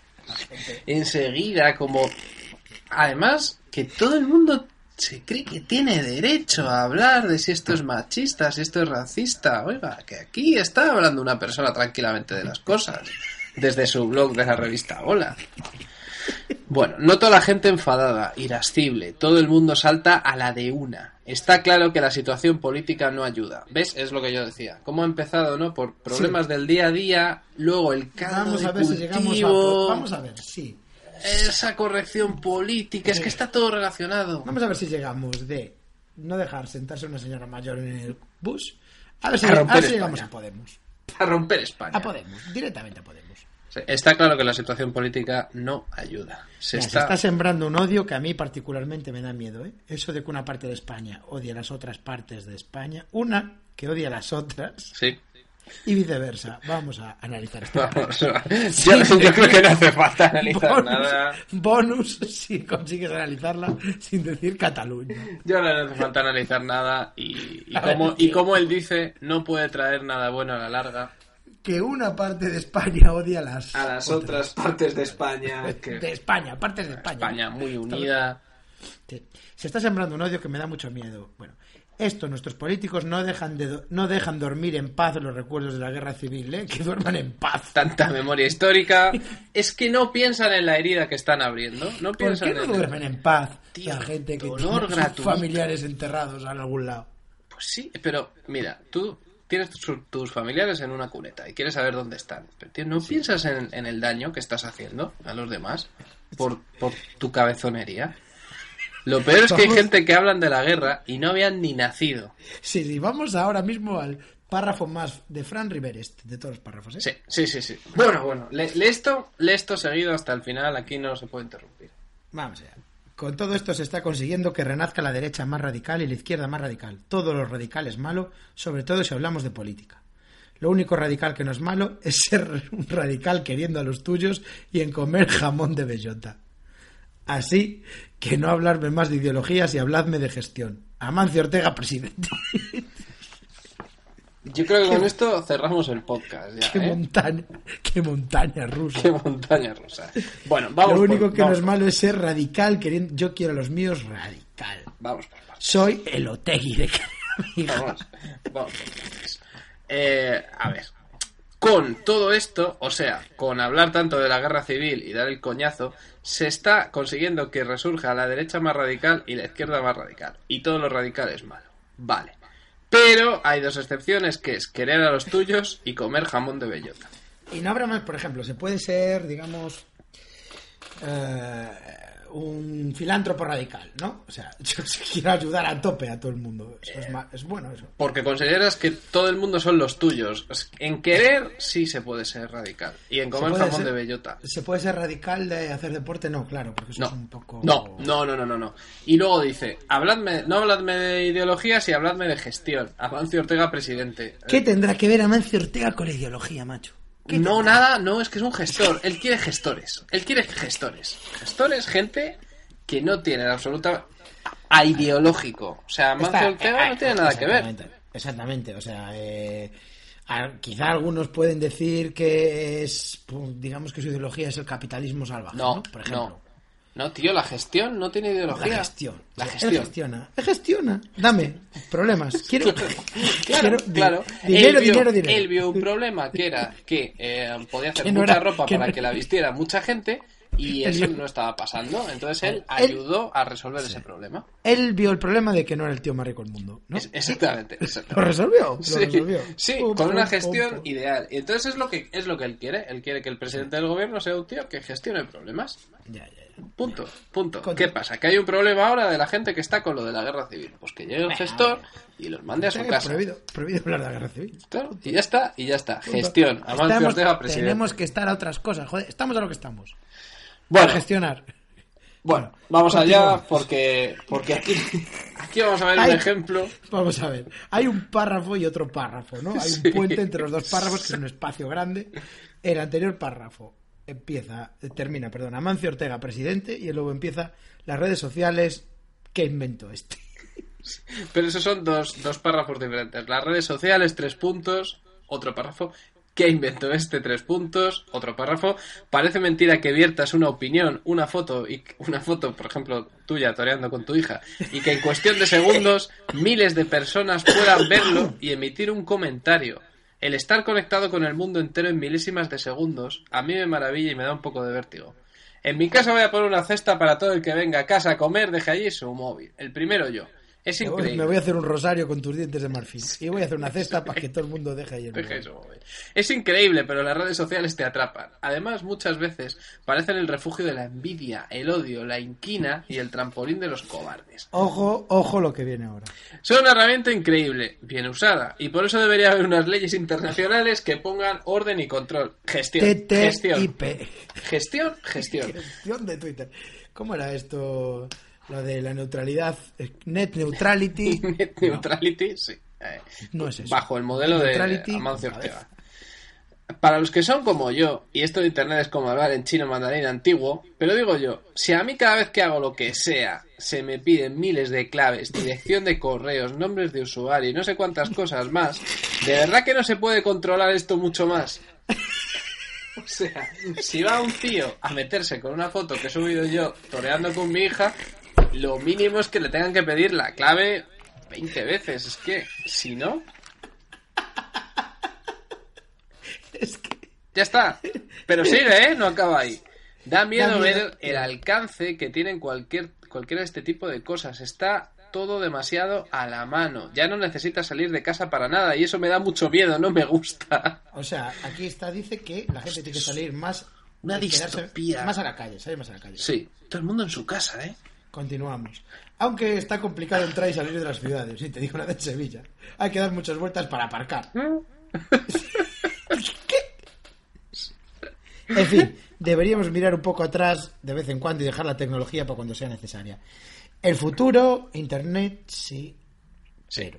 enseguida como además que todo el mundo se cree que tiene derecho a hablar de si esto es machista, si esto es racista. Oiga, que aquí está hablando una persona tranquilamente de las cosas desde su blog de la revista Hola. Bueno, noto a la gente enfadada, irascible, todo el mundo salta a la de una. Está claro que la situación política no ayuda. ¿Ves? Es lo que yo decía. ¿Cómo ha empezado, no? Por problemas del día a día, luego el caldo Vamos de a ver si llegamos a... Vamos a ver, sí. Esa corrección política, es que está todo relacionado. Vamos a ver si llegamos de no dejar sentarse una señora mayor en el bus. A ver si, A romper a ver si llegamos España. a Podemos. A romper España. A Podemos, directamente a Podemos. Sí, Está claro que la situación política no ayuda. Se Mira, está... Se está sembrando un odio que a mí particularmente me da miedo. ¿eh? Eso de que una parte de España odie a las otras partes de España. Una que odia a las otras Sí. Y viceversa. Vamos a analizar esto. Vamos, yo, yo creo que no hace falta analizar bonus, nada. bonus si consigues analizarla sin decir Cataluña. Yo no hace falta analizar nada y, y, como, y como él dice, no puede traer nada bueno a la larga Que una parte de España odia a las, a las otras partes de España. que De España, partes de España. España muy unida. Se está sembrando un odio que me da mucho miedo. Bueno, esto nuestros políticos no dejan de no dejan dormir en paz los recuerdos de la guerra civil, ¿eh? que duerman en paz. Tanta memoria histórica. Es que no piensan en la herida que están abriendo. No ¿Por piensan qué no en duermen en paz Tío, la gente que tiene sus familiares enterrados en algún lado? Pues sí, pero mira, tú tienes tus, tus familiares en una cuneta y quieres saber dónde están. Pero tío, no piensas en, en el daño que estás haciendo a los demás por, por tu cabezonería. Lo peor es que hay gente que hablan de la guerra y no habían ni nacido. Sí, sí, vamos ahora mismo al párrafo más de Fran Riverest, de todos los párrafos, ¿eh? Sí, sí, sí, sí. Bueno, bueno, lee, lee esto, lee esto seguido hasta el final, aquí no se puede interrumpir. Vamos allá. Con todo esto se está consiguiendo que renazca la derecha más radical y la izquierda más radical. Todo lo radical es malo, sobre todo si hablamos de política. Lo único radical que no es malo es ser un radical queriendo a los tuyos y en comer jamón de bellota. Así que no hablarme más de ideologías y habladme de gestión. Amancio Ortega, presidente. Yo creo que con esto cerramos el podcast ya, qué, ¿eh? montaña, qué montaña rusa. Qué montaña rusa. Bueno, vamos Lo único por- que no es malo es ser radical queriendo... Yo quiero a los míos radical. Vamos por. Soy el Otegui de. Vamos, vamos por. Eh, a ver, con todo esto, o sea, con hablar tanto de la guerra civil y dar el coñazo, se está consiguiendo que resurja la derecha más radical y la izquierda más radical. Y todo lo radical es malo. Vale. Pero hay dos excepciones, que es querer a los tuyos y comer jamón de bellota. Y no habrá más, por ejemplo, se puede ser, digamos, eh, un filántropo radical, ¿no? O sea, yo quiero ayudar a tope a todo el mundo. Eso es, bueno eso. Porque consideras que todo el mundo son los tuyos. En querer sí se puede ser radical. Y en comer jamón ser- de bellota. ¿Se puede ser radical de hacer deporte? No, claro, porque eso No, es un poco... no, no, no, no, no, no. Y luego dice, habladme, no habladme de ideologías y habladme de gestión. Amancio Ortega, presidente. ¿Qué tendrá que ver Amancio Ortega con la ideología, macho? ¿Qué No, nada, no, es que es un gestor. Él quiere gestores. Él quiere gestores. Gestores, gente que no tiene absoluta a ideológico. O sea, Amancio Está- Ortega eh, no tiene nada que ver. exactamente, o sea, eh, quizá algunos pueden decir que es, pues, digamos que su ideología es el capitalismo salvaje, ¿no? No, Por ejemplo. no. No, tío, la gestión no tiene ideología. La gestión. La Él gestión. gestiona. Él gestiona. Dame problemas. Quiero, Claro, quiero claro. dinero, él vio, dinero, dinero. Él vio un problema que era que eh, podía hacer no mucha era- ropa que para no- que la vistiera mucha gente y eso no estaba pasando. Entonces él Él- ayudó a resolver ese problema. Él vio el problema de que no era el tío más rico del mundo, ¿no? Es- exactamente, Lo exactamente. resolvió. Lo Sí, resolvió. sí, con una gestión pum. ideal. Y entonces es lo que es lo que él quiere. Él quiere que el presidente del gobierno sea un tío que gestione problemas. Ya, ya, ya. Punto, punto. ¿Qué pasa? Que hay un problema ahora de la gente que está con lo de la guerra civil. Pues que llegue el gestor y los mande a su casa. Prohibido, prohibido hablar de la guerra civil. Claro, y ya está, y ya está. Gestión. Amancio Estamos- Ortega, presidente. tenemos que estar a otras cosas, joder. Estamos a lo que estamos. Bueno, A gestionar. bueno, vamos allá porque, porque aquí, aquí vamos a ver Ay. un ejemplo. Vamos a ver. Hay un párrafo y otro párrafo, ¿no? Hay Sí. un puente entre los dos párrafos, que es un espacio grande. El anterior párrafo empieza, termina, perdón, Amancio Ortega, presidente, y luego empieza las redes sociales. ¿Qué invento este? Pero esos son dos, dos párrafos diferentes. Las redes sociales, tres puntos, otro párrafo. ¿Qué inventó este? Tres puntos, otro párrafo. Parece mentira que viertas una opinión, una foto, y una foto, por ejemplo, tuya toreando con tu hija, y que en cuestión de segundos miles de personas puedan verlo y emitir un comentario. El estar conectado con el mundo entero en milésimas de segundos a mí me maravilla y me da un poco de vértigo. En mi casa voy a poner una cesta para todo el que venga a casa a comer, deje allí su móvil. El primero yo. Es Me voy, increíble. me voy a hacer un rosario con tus dientes de marfil. Y voy a hacer una cesta para que todo el mundo deje ahí el eso. Es increíble, pero las redes sociales te atrapan. Además, muchas veces parecen el refugio de la envidia, el odio, la inquina y el trampolín de los cobardes. Ojo, ojo lo que viene ahora. Son una herramienta increíble, bien usada, y por eso debería haber unas leyes internacionales que pongan orden y control. Gestión. Gestión. Gestión, gestión. Gestión de Twitter. ¿Cómo era esto? Lo de la neutralidad. Net neutrality. Net neutrality, sí. Eh, No es eso. Bajo el modelo de Amancio vez. Ortega. Para los que son como yo, y esto de internet es como hablar en chino mandarín antiguo, pero digo yo, si a mí cada vez que hago lo que sea se me piden miles de claves, dirección de correos, nombres de usuario y no sé cuántas cosas más, ¿de verdad que no se puede controlar esto mucho más? O sea, si va un tío a meterse con una foto que he subido yo toreando con mi hija, lo mínimo es que le tengan que pedir la clave 20 veces. Es que, si no, Es que. ya está. Pero sigue, ¿eh? No acaba ahí. Da miedo, Da miedo. ver el alcance que tienen cualquier, cualquiera de este tipo de cosas. Está todo demasiado a la mano. Ya no necesitas salir de casa para nada y eso me da mucho miedo, no me gusta. O sea, aquí está, dice que la gente tiene que salir más. Una distopía. Más a la calle, salir más a la calle. Sí, todo el mundo en su casa, ¿eh? Continuamos. Aunque está complicado entrar y salir de las ciudades. Sí, te digo una de Sevilla. Hay que dar muchas vueltas para aparcar. En fin, deberíamos mirar un poco atrás de vez en cuando y dejar la tecnología para cuando sea necesaria. El futuro, Internet, sí, pero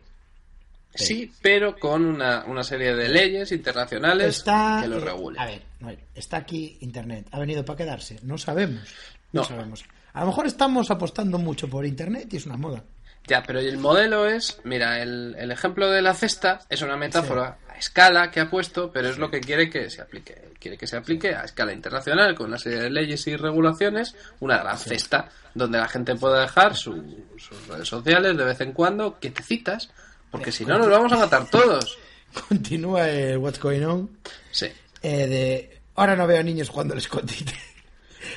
Sí, pero con una, una serie de leyes internacionales está que lo eh, regulen. A ver, a ver, está aquí Internet. ¿Ha venido para quedarse? No sabemos. No, No. sabemos. A lo mejor estamos apostando mucho por Internet y es una moda. Ya, pero el modelo es, mira, el, el ejemplo de la cesta es una metáfora a escala que ha puesto, pero es lo que quiere que se aplique. Quiere que se aplique a escala internacional con una serie de leyes y regulaciones, una gran cesta donde la gente pueda dejar su- sus redes sociales de vez en cuando, que te citas, porque si no nos vamos a matar todos. Continúa el What's Going On. Sí. eh, de ahora no veo niños jugando al escondite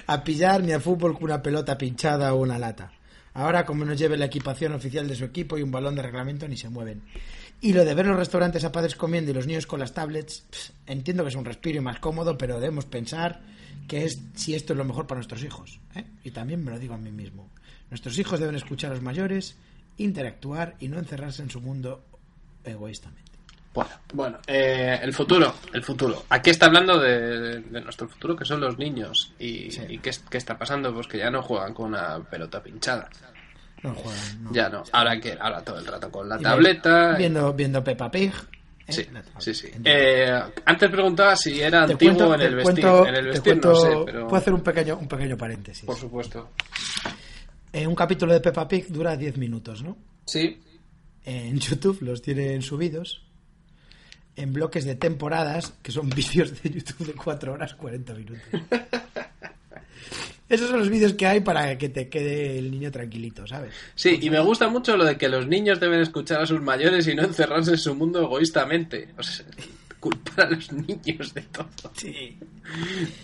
a pillar ni al fútbol con una pelota pinchada o una lata Ahora, como nos lleve la equipación oficial de su equipo y un balón de reglamento, ni se mueven. Y lo de ver los restaurantes a padres comiendo y los niños con las tablets, entiendo que es un respiro más cómodo, pero debemos pensar que es si esto es lo mejor para nuestros hijos. ¿eh? Y también me lo digo a mí mismo. Nuestros hijos deben escuchar a los mayores, interactuar y no encerrarse en su mundo egoístamente. Bueno, bueno eh, el futuro, el futuro. Aquí está hablando de, de nuestro futuro, que son los niños. ¿Y, Sí. y qué, es- qué está pasando? Pues que ya no juegan con una pelota pinchada. No juegan, no. Ya no. Ahora que ahora todo el rato con la Y tableta. Viendo, viendo Peppa Pig. ¿eh? Sí, sí, sí. Eh, antes preguntaba si era Te antiguo cuento- en el vestir. cuento- en el vestir no sé, pero. Puedo hacer un pequeño, un pequeño paréntesis. Por supuesto. Eh, un capítulo de Peppa Pig dura 10 minutos, ¿no? Sí. En YouTube los tienen subidos en bloques de temporadas, que son vídeos de YouTube de 4 horas 40 minutos. Esos son los vídeos que hay para que te quede el niño tranquilito, ¿sabes? Sí, y me gusta mucho lo de que los niños deben escuchar a sus mayores y no encerrarse en su mundo egoístamente. O sea, culpar a los niños de todo. Sí.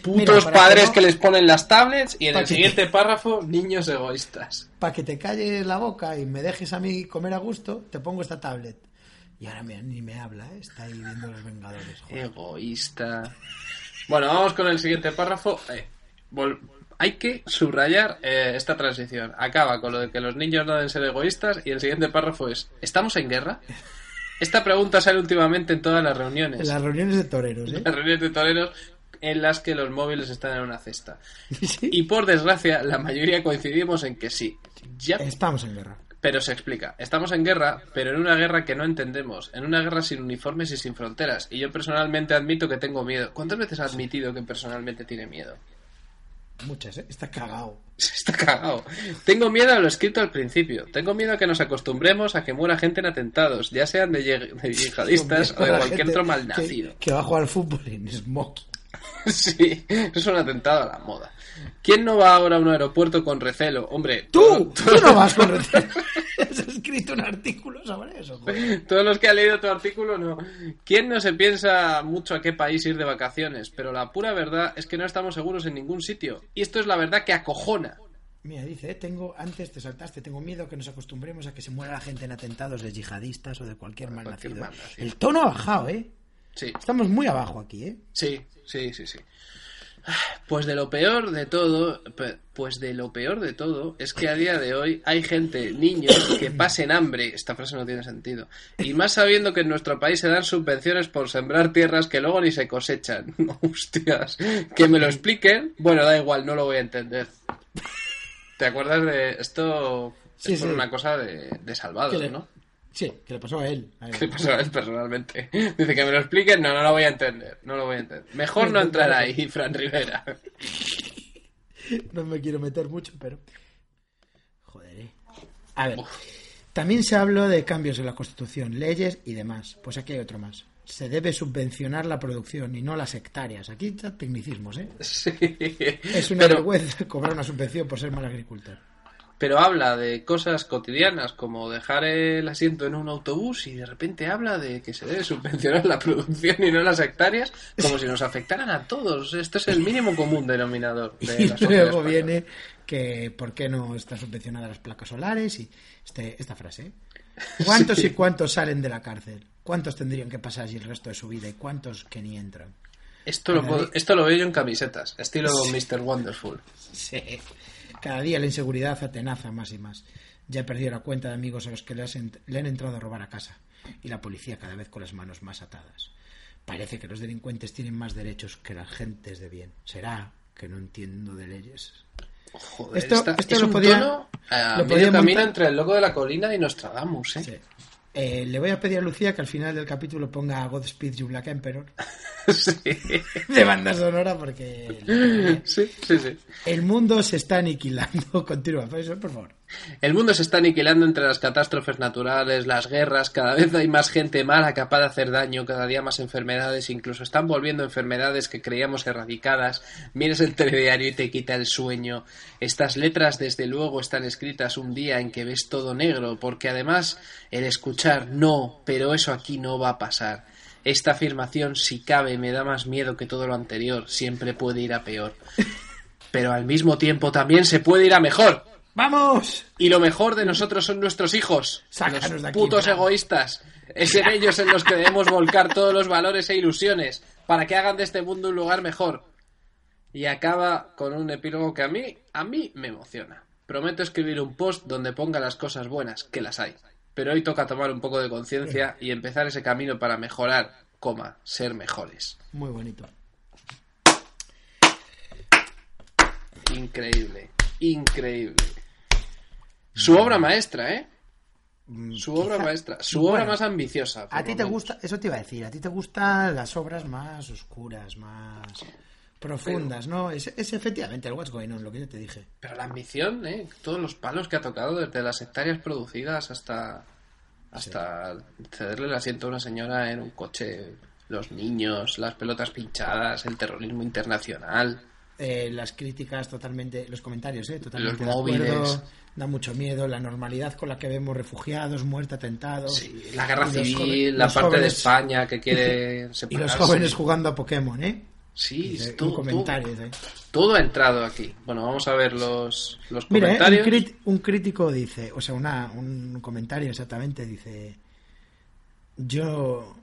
Putos Mira, padres que no- que les ponen las tablets y en Pa' el siguiente párrafo, niños egoístas. Para que te calles la boca y me dejes a mí comer a gusto, te pongo esta tablet. Y ahora me- ni me habla, ¿eh? Está ahí viendo los Vengadores. joder. Egoísta. Bueno, vamos con el siguiente párrafo. Eh, hay que subrayar eh, esta transición. Acaba con lo de que los niños no deben ser egoístas y el siguiente párrafo es ¿Estamos en guerra? Esta pregunta sale últimamente en todas las reuniones. En las reuniones de toreros, ¿eh? Las reuniones de toreros en las que los móviles están en una cesta. Sí. Y por desgracia, la mayoría coincidimos en que sí. Ya, Estamos en guerra. Pero se explica. Estamos en guerra, pero en una guerra que no entendemos. En una guerra sin uniformes y sin fronteras. Y yo personalmente admito que tengo miedo. ¿Cuántas veces ha admitido que personalmente tiene miedo? Muchas, ¿eh? Está cagado. Está cagado. Tengo miedo a lo escrito al principio. Tengo miedo a que nos acostumbremos a que muera gente en atentados, ya sean de, de yihadistas o de cualquier otro que- malnacido. Que, va a jugar al fútbol en smoking. Sí, es un atentado a la moda. ¿Quién no va ahora a un aeropuerto con recelo? Hombre, ¡Tú! todo- ¡Tú no vas con retraso! Has escrito un artículo sobre eso, joder. Todos los que han leído tu artículo, no. ¿Quién no se piensa mucho a qué país ir de vacaciones? Pero la pura verdad es que no estamos seguros en ningún sitio. Y esto es la verdad que acojona. Mira, dice, eh, tengo, antes te saltaste, tengo miedo que nos acostumbremos a que se muera la gente en atentados de yihadistas o de cualquier malnacido. malnacido. El tono ha bajado, ¿eh? Sí, Estamos muy abajo aquí, ¿eh? sí, sí, sí, sí. Pues de lo peor de todo, pues de lo peor de todo es que a día de hoy hay gente, niños, que pasen hambre. Esta frase no tiene sentido. Y más sabiendo que en nuestro país se dan subvenciones por sembrar tierras que luego ni se cosechan. Hostias, que me lo expliquen. Bueno, da igual, no lo voy a entender. ¿Te acuerdas de esto? Sí, es por sí. una cosa de, de salvados, Que le- ¿no? Sí, que le pasó a él. A él. ¿Qué pasó a él personalmente? Dice que me lo expliquen, no, no lo voy a entender, no lo voy a entender. Mejor no entrar ahí, Fran Rivera. No me quiero meter mucho, pero. Joder, eh. A ver. También se habló de cambios en la Constitución, leyes y demás. Pues aquí hay otro más. Se debe subvencionar la producción y no las hectáreas. Aquí está tecnicismos, ¿eh? Sí. Es una pero, vergüenza cobrar una subvención por ser mal agricultor. Pero habla de cosas cotidianas como dejar el asiento en un autobús y de repente habla de que se debe subvencionar la producción y no las hectáreas como si nos afectaran a todos. Esto es el mínimo común denominador de Y la luego viene que por qué no están subvencionadas las placas solares y este, esta frase. ¿eh? ¿Cuántos Sí. y cuántos salen de la cárcel? ¿Cuántos tendrían que pasar allí el resto de su vida y cuántos que ni entran? Esto lo, puedo- esto lo veo yo en camisetas, estilo Mr. Wonderful. Sí. Cada día la inseguridad atenaza más y más. Ya he perdido la cuenta de amigos a los que le, le han entrado a robar a casa. Y la policía cada vez con las manos más atadas. Parece que los delincuentes tienen más derechos que las gentes de bien. ¿Será que no entiendo de leyes? Joder, Esto- esta- esto es lo un podía- tono a lo medio podía camino montar- entre el loco de la colina y Nostradamus, ¿eh? Sí. Eh, le voy a pedir a Lucía que al final del capítulo ponga Godspeed You Black Emperor Sí. de banda sonora porque sí, sí, sí. el mundo se está aniquilando. Continúa, por favor. El mundo se está aniquilando entre las catástrofes naturales, las guerras, cada vez hay más gente mala capaz de hacer daño, cada día más enfermedades, incluso están volviendo enfermedades que creíamos erradicadas. Miras el telediario y te quita el sueño. Estas letras desde luego están escritas un día en que ves todo negro, porque además el escuchar no, pero eso aquí no va a pasar. Esta afirmación, si cabe, me da más miedo que todo lo anterior, siempre puede ir a peor. Pero al mismo tiempo también se puede ir a mejor. ¡Vamos! Y lo mejor de nosotros son nuestros hijos. Sácanos los de aquí, putos egoístas. Es en ellos en los que debemos volcar todos los valores e ilusiones para que hagan de este mundo un lugar mejor. Y acaba con un epílogo que a mí, a mí me emociona. Prometo escribir un post donde ponga las cosas buenas, que las hay. Pero hoy toca tomar un poco de conciencia y empezar ese camino para mejorar, coma, ser mejores. Muy bonito. Increíble, increíble. Su obra maestra, ¿eh? Su obra Quizá- maestra, su Bueno, obra más ambiciosa. A ti te gusta, eso te iba a decir, a ti te gustan las obras más oscuras, más profundas, ¿no? Es, es efectivamente el What's Going On, lo que yo te dije. Pero la ambición, ¿eh? Todos los palos que ha tocado, desde las hectáreas producidas hasta hasta cederle el asiento a una señora en un coche, los niños, las pelotas pinchadas, el terrorismo internacional. Eh, las críticas totalmente, los comentarios, ¿eh? Totalmente Los de acuerdo. Da mucho miedo la normalidad con la que vemos refugiados, muertos, atentados. Sí, la guerra Y civil, la parte de España que quiere Y separarse. los jóvenes jugando a Pokémon, ¿eh? Sí, es todo, un comentario. todo, ha entrado aquí. Bueno, vamos a ver los, los Mira, ¿eh? un, comentarios. crit- un crítico dice, o sea, una, un comentario exactamente dice, yo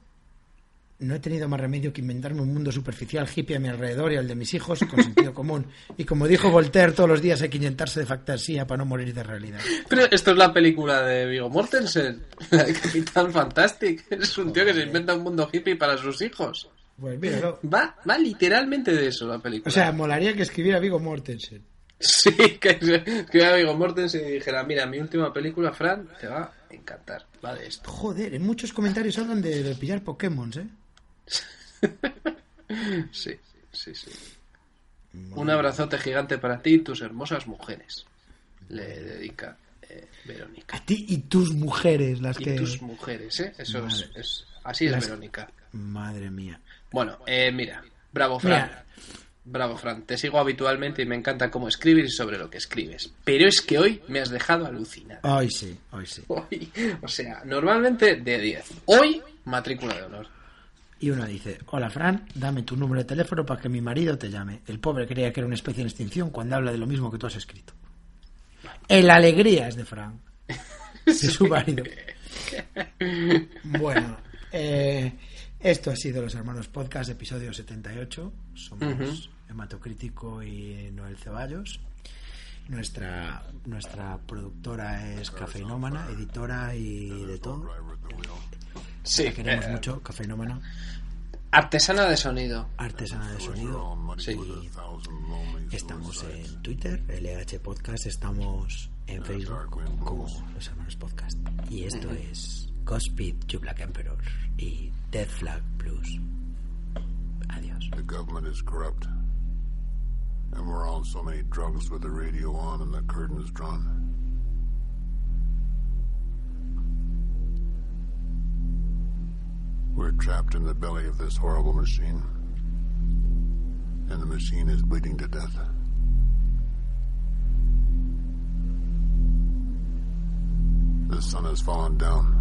no he tenido más remedio que inventarme un mundo superficial hippie a mi alrededor y al de mis hijos con sentido común. Y como dijo Voltaire, todos los días hay que inyectarse de fantasía para no morir de realidad. Pero esto es la película de Vigo Mortensen, la de Capitán Fantastic. Es un tío que se inventa un mundo hippie para sus hijos. Pues míralo. Va, va literalmente de eso la película. O sea, molaría que escribiera Vigo Mortensen. sí, que que a Vigo Mortensen y dijera, mira, mi última película, Fran, te va a encantar. Va de esto. Joder, en muchos comentarios hablan de, de pillar Pokémon, ¿eh? Sí, sí, sí. Un abrazote gigante para ti y tus hermosas mujeres. Le dedica eh, Verónica. A ti y tus mujeres, las Y que... tus mujeres, ¿eh? Eso es, es- Así es Verónica. Madre mía. Bueno, eh, mira, bravo Fran. Mira. Bravo Fran, te sigo habitualmente y me encanta cómo escribes y sobre lo que escribes. Pero es que hoy me has dejado alucinar. Hoy sí, hoy sí. Hoy, o sea, normalmente de 10. Hoy, matrícula de honor. Y uno dice, hola Fran, dame tu número de teléfono para que mi marido te llame. El pobre creía que era una especie en extinción cuando habla de lo mismo que tú has escrito. El alegría es de Fran. De su marido. Bueno, eh, esto ha sido Los Hermanos Podcast, episodio 78. Somos Ujú. Hematocrítico y Noel Ceballos. Nuestra, nuestra productora es Cafeinómana, editora y de todo. Sí, La queremos eh, mucho, Cafeinómana. artesana de sonido. artesana de sonido. Sí. Y estamos en Twitter, LH Podcast, estamos en Facebook como Los Hermanos Podcast. Y esto es Godspeed, You Black Emperor y Death Flag Blues. Adiós. The government is corrupt. And we're on so many drugs with the radio on and the curtains drawn. We're trapped in the belly of this horrible machine. And the machine is bleeding to death. The sun has fallen down.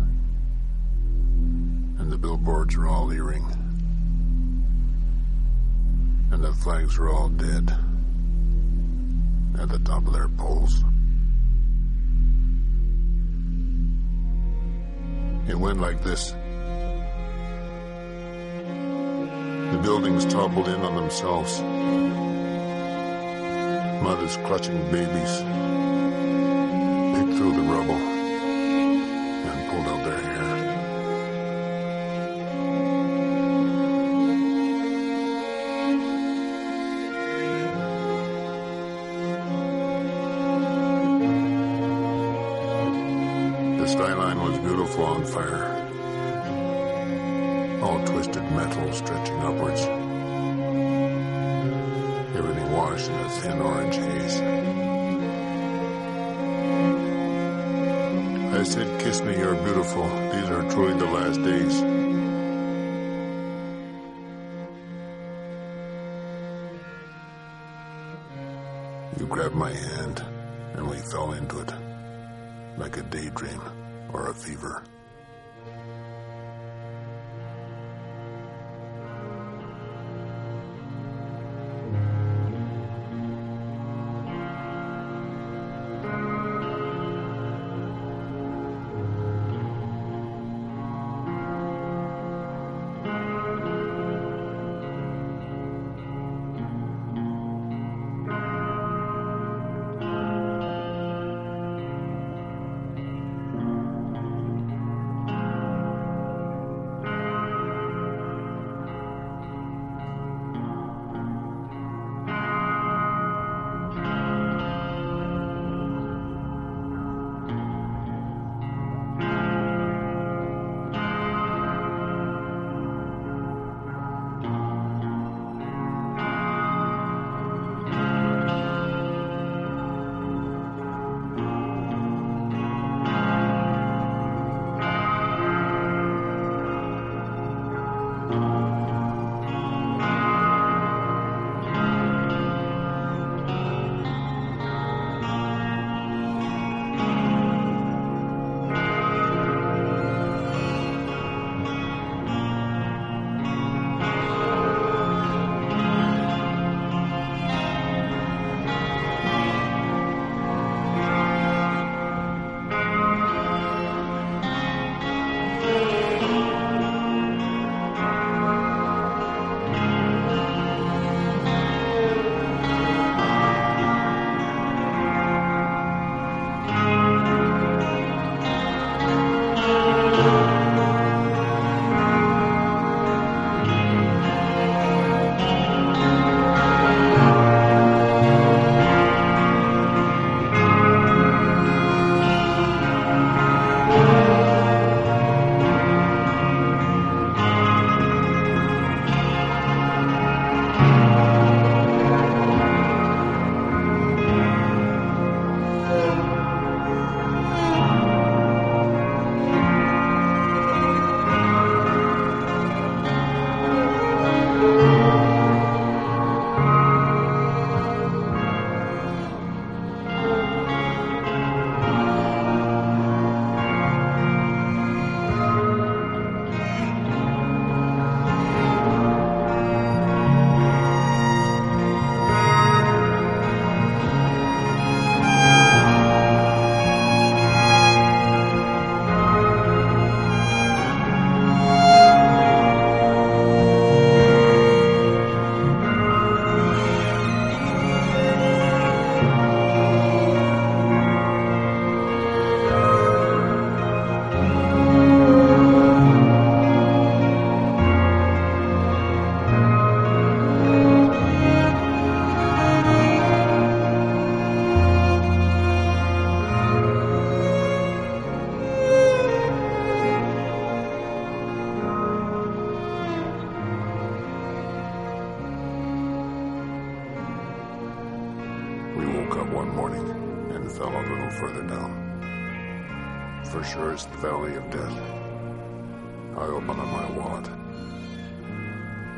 And the billboards are all leering and the flags are all dead at the top of their poles. It went like this. The buildings toppled in on themselves. Mothers clutching babies picked through the rubble Everything washed in orange haze. I said, Kiss me, you're beautiful. These are truly the last days. You grabbed my hand, and we fell into it like a daydream or a fever.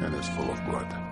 And it's full of blood.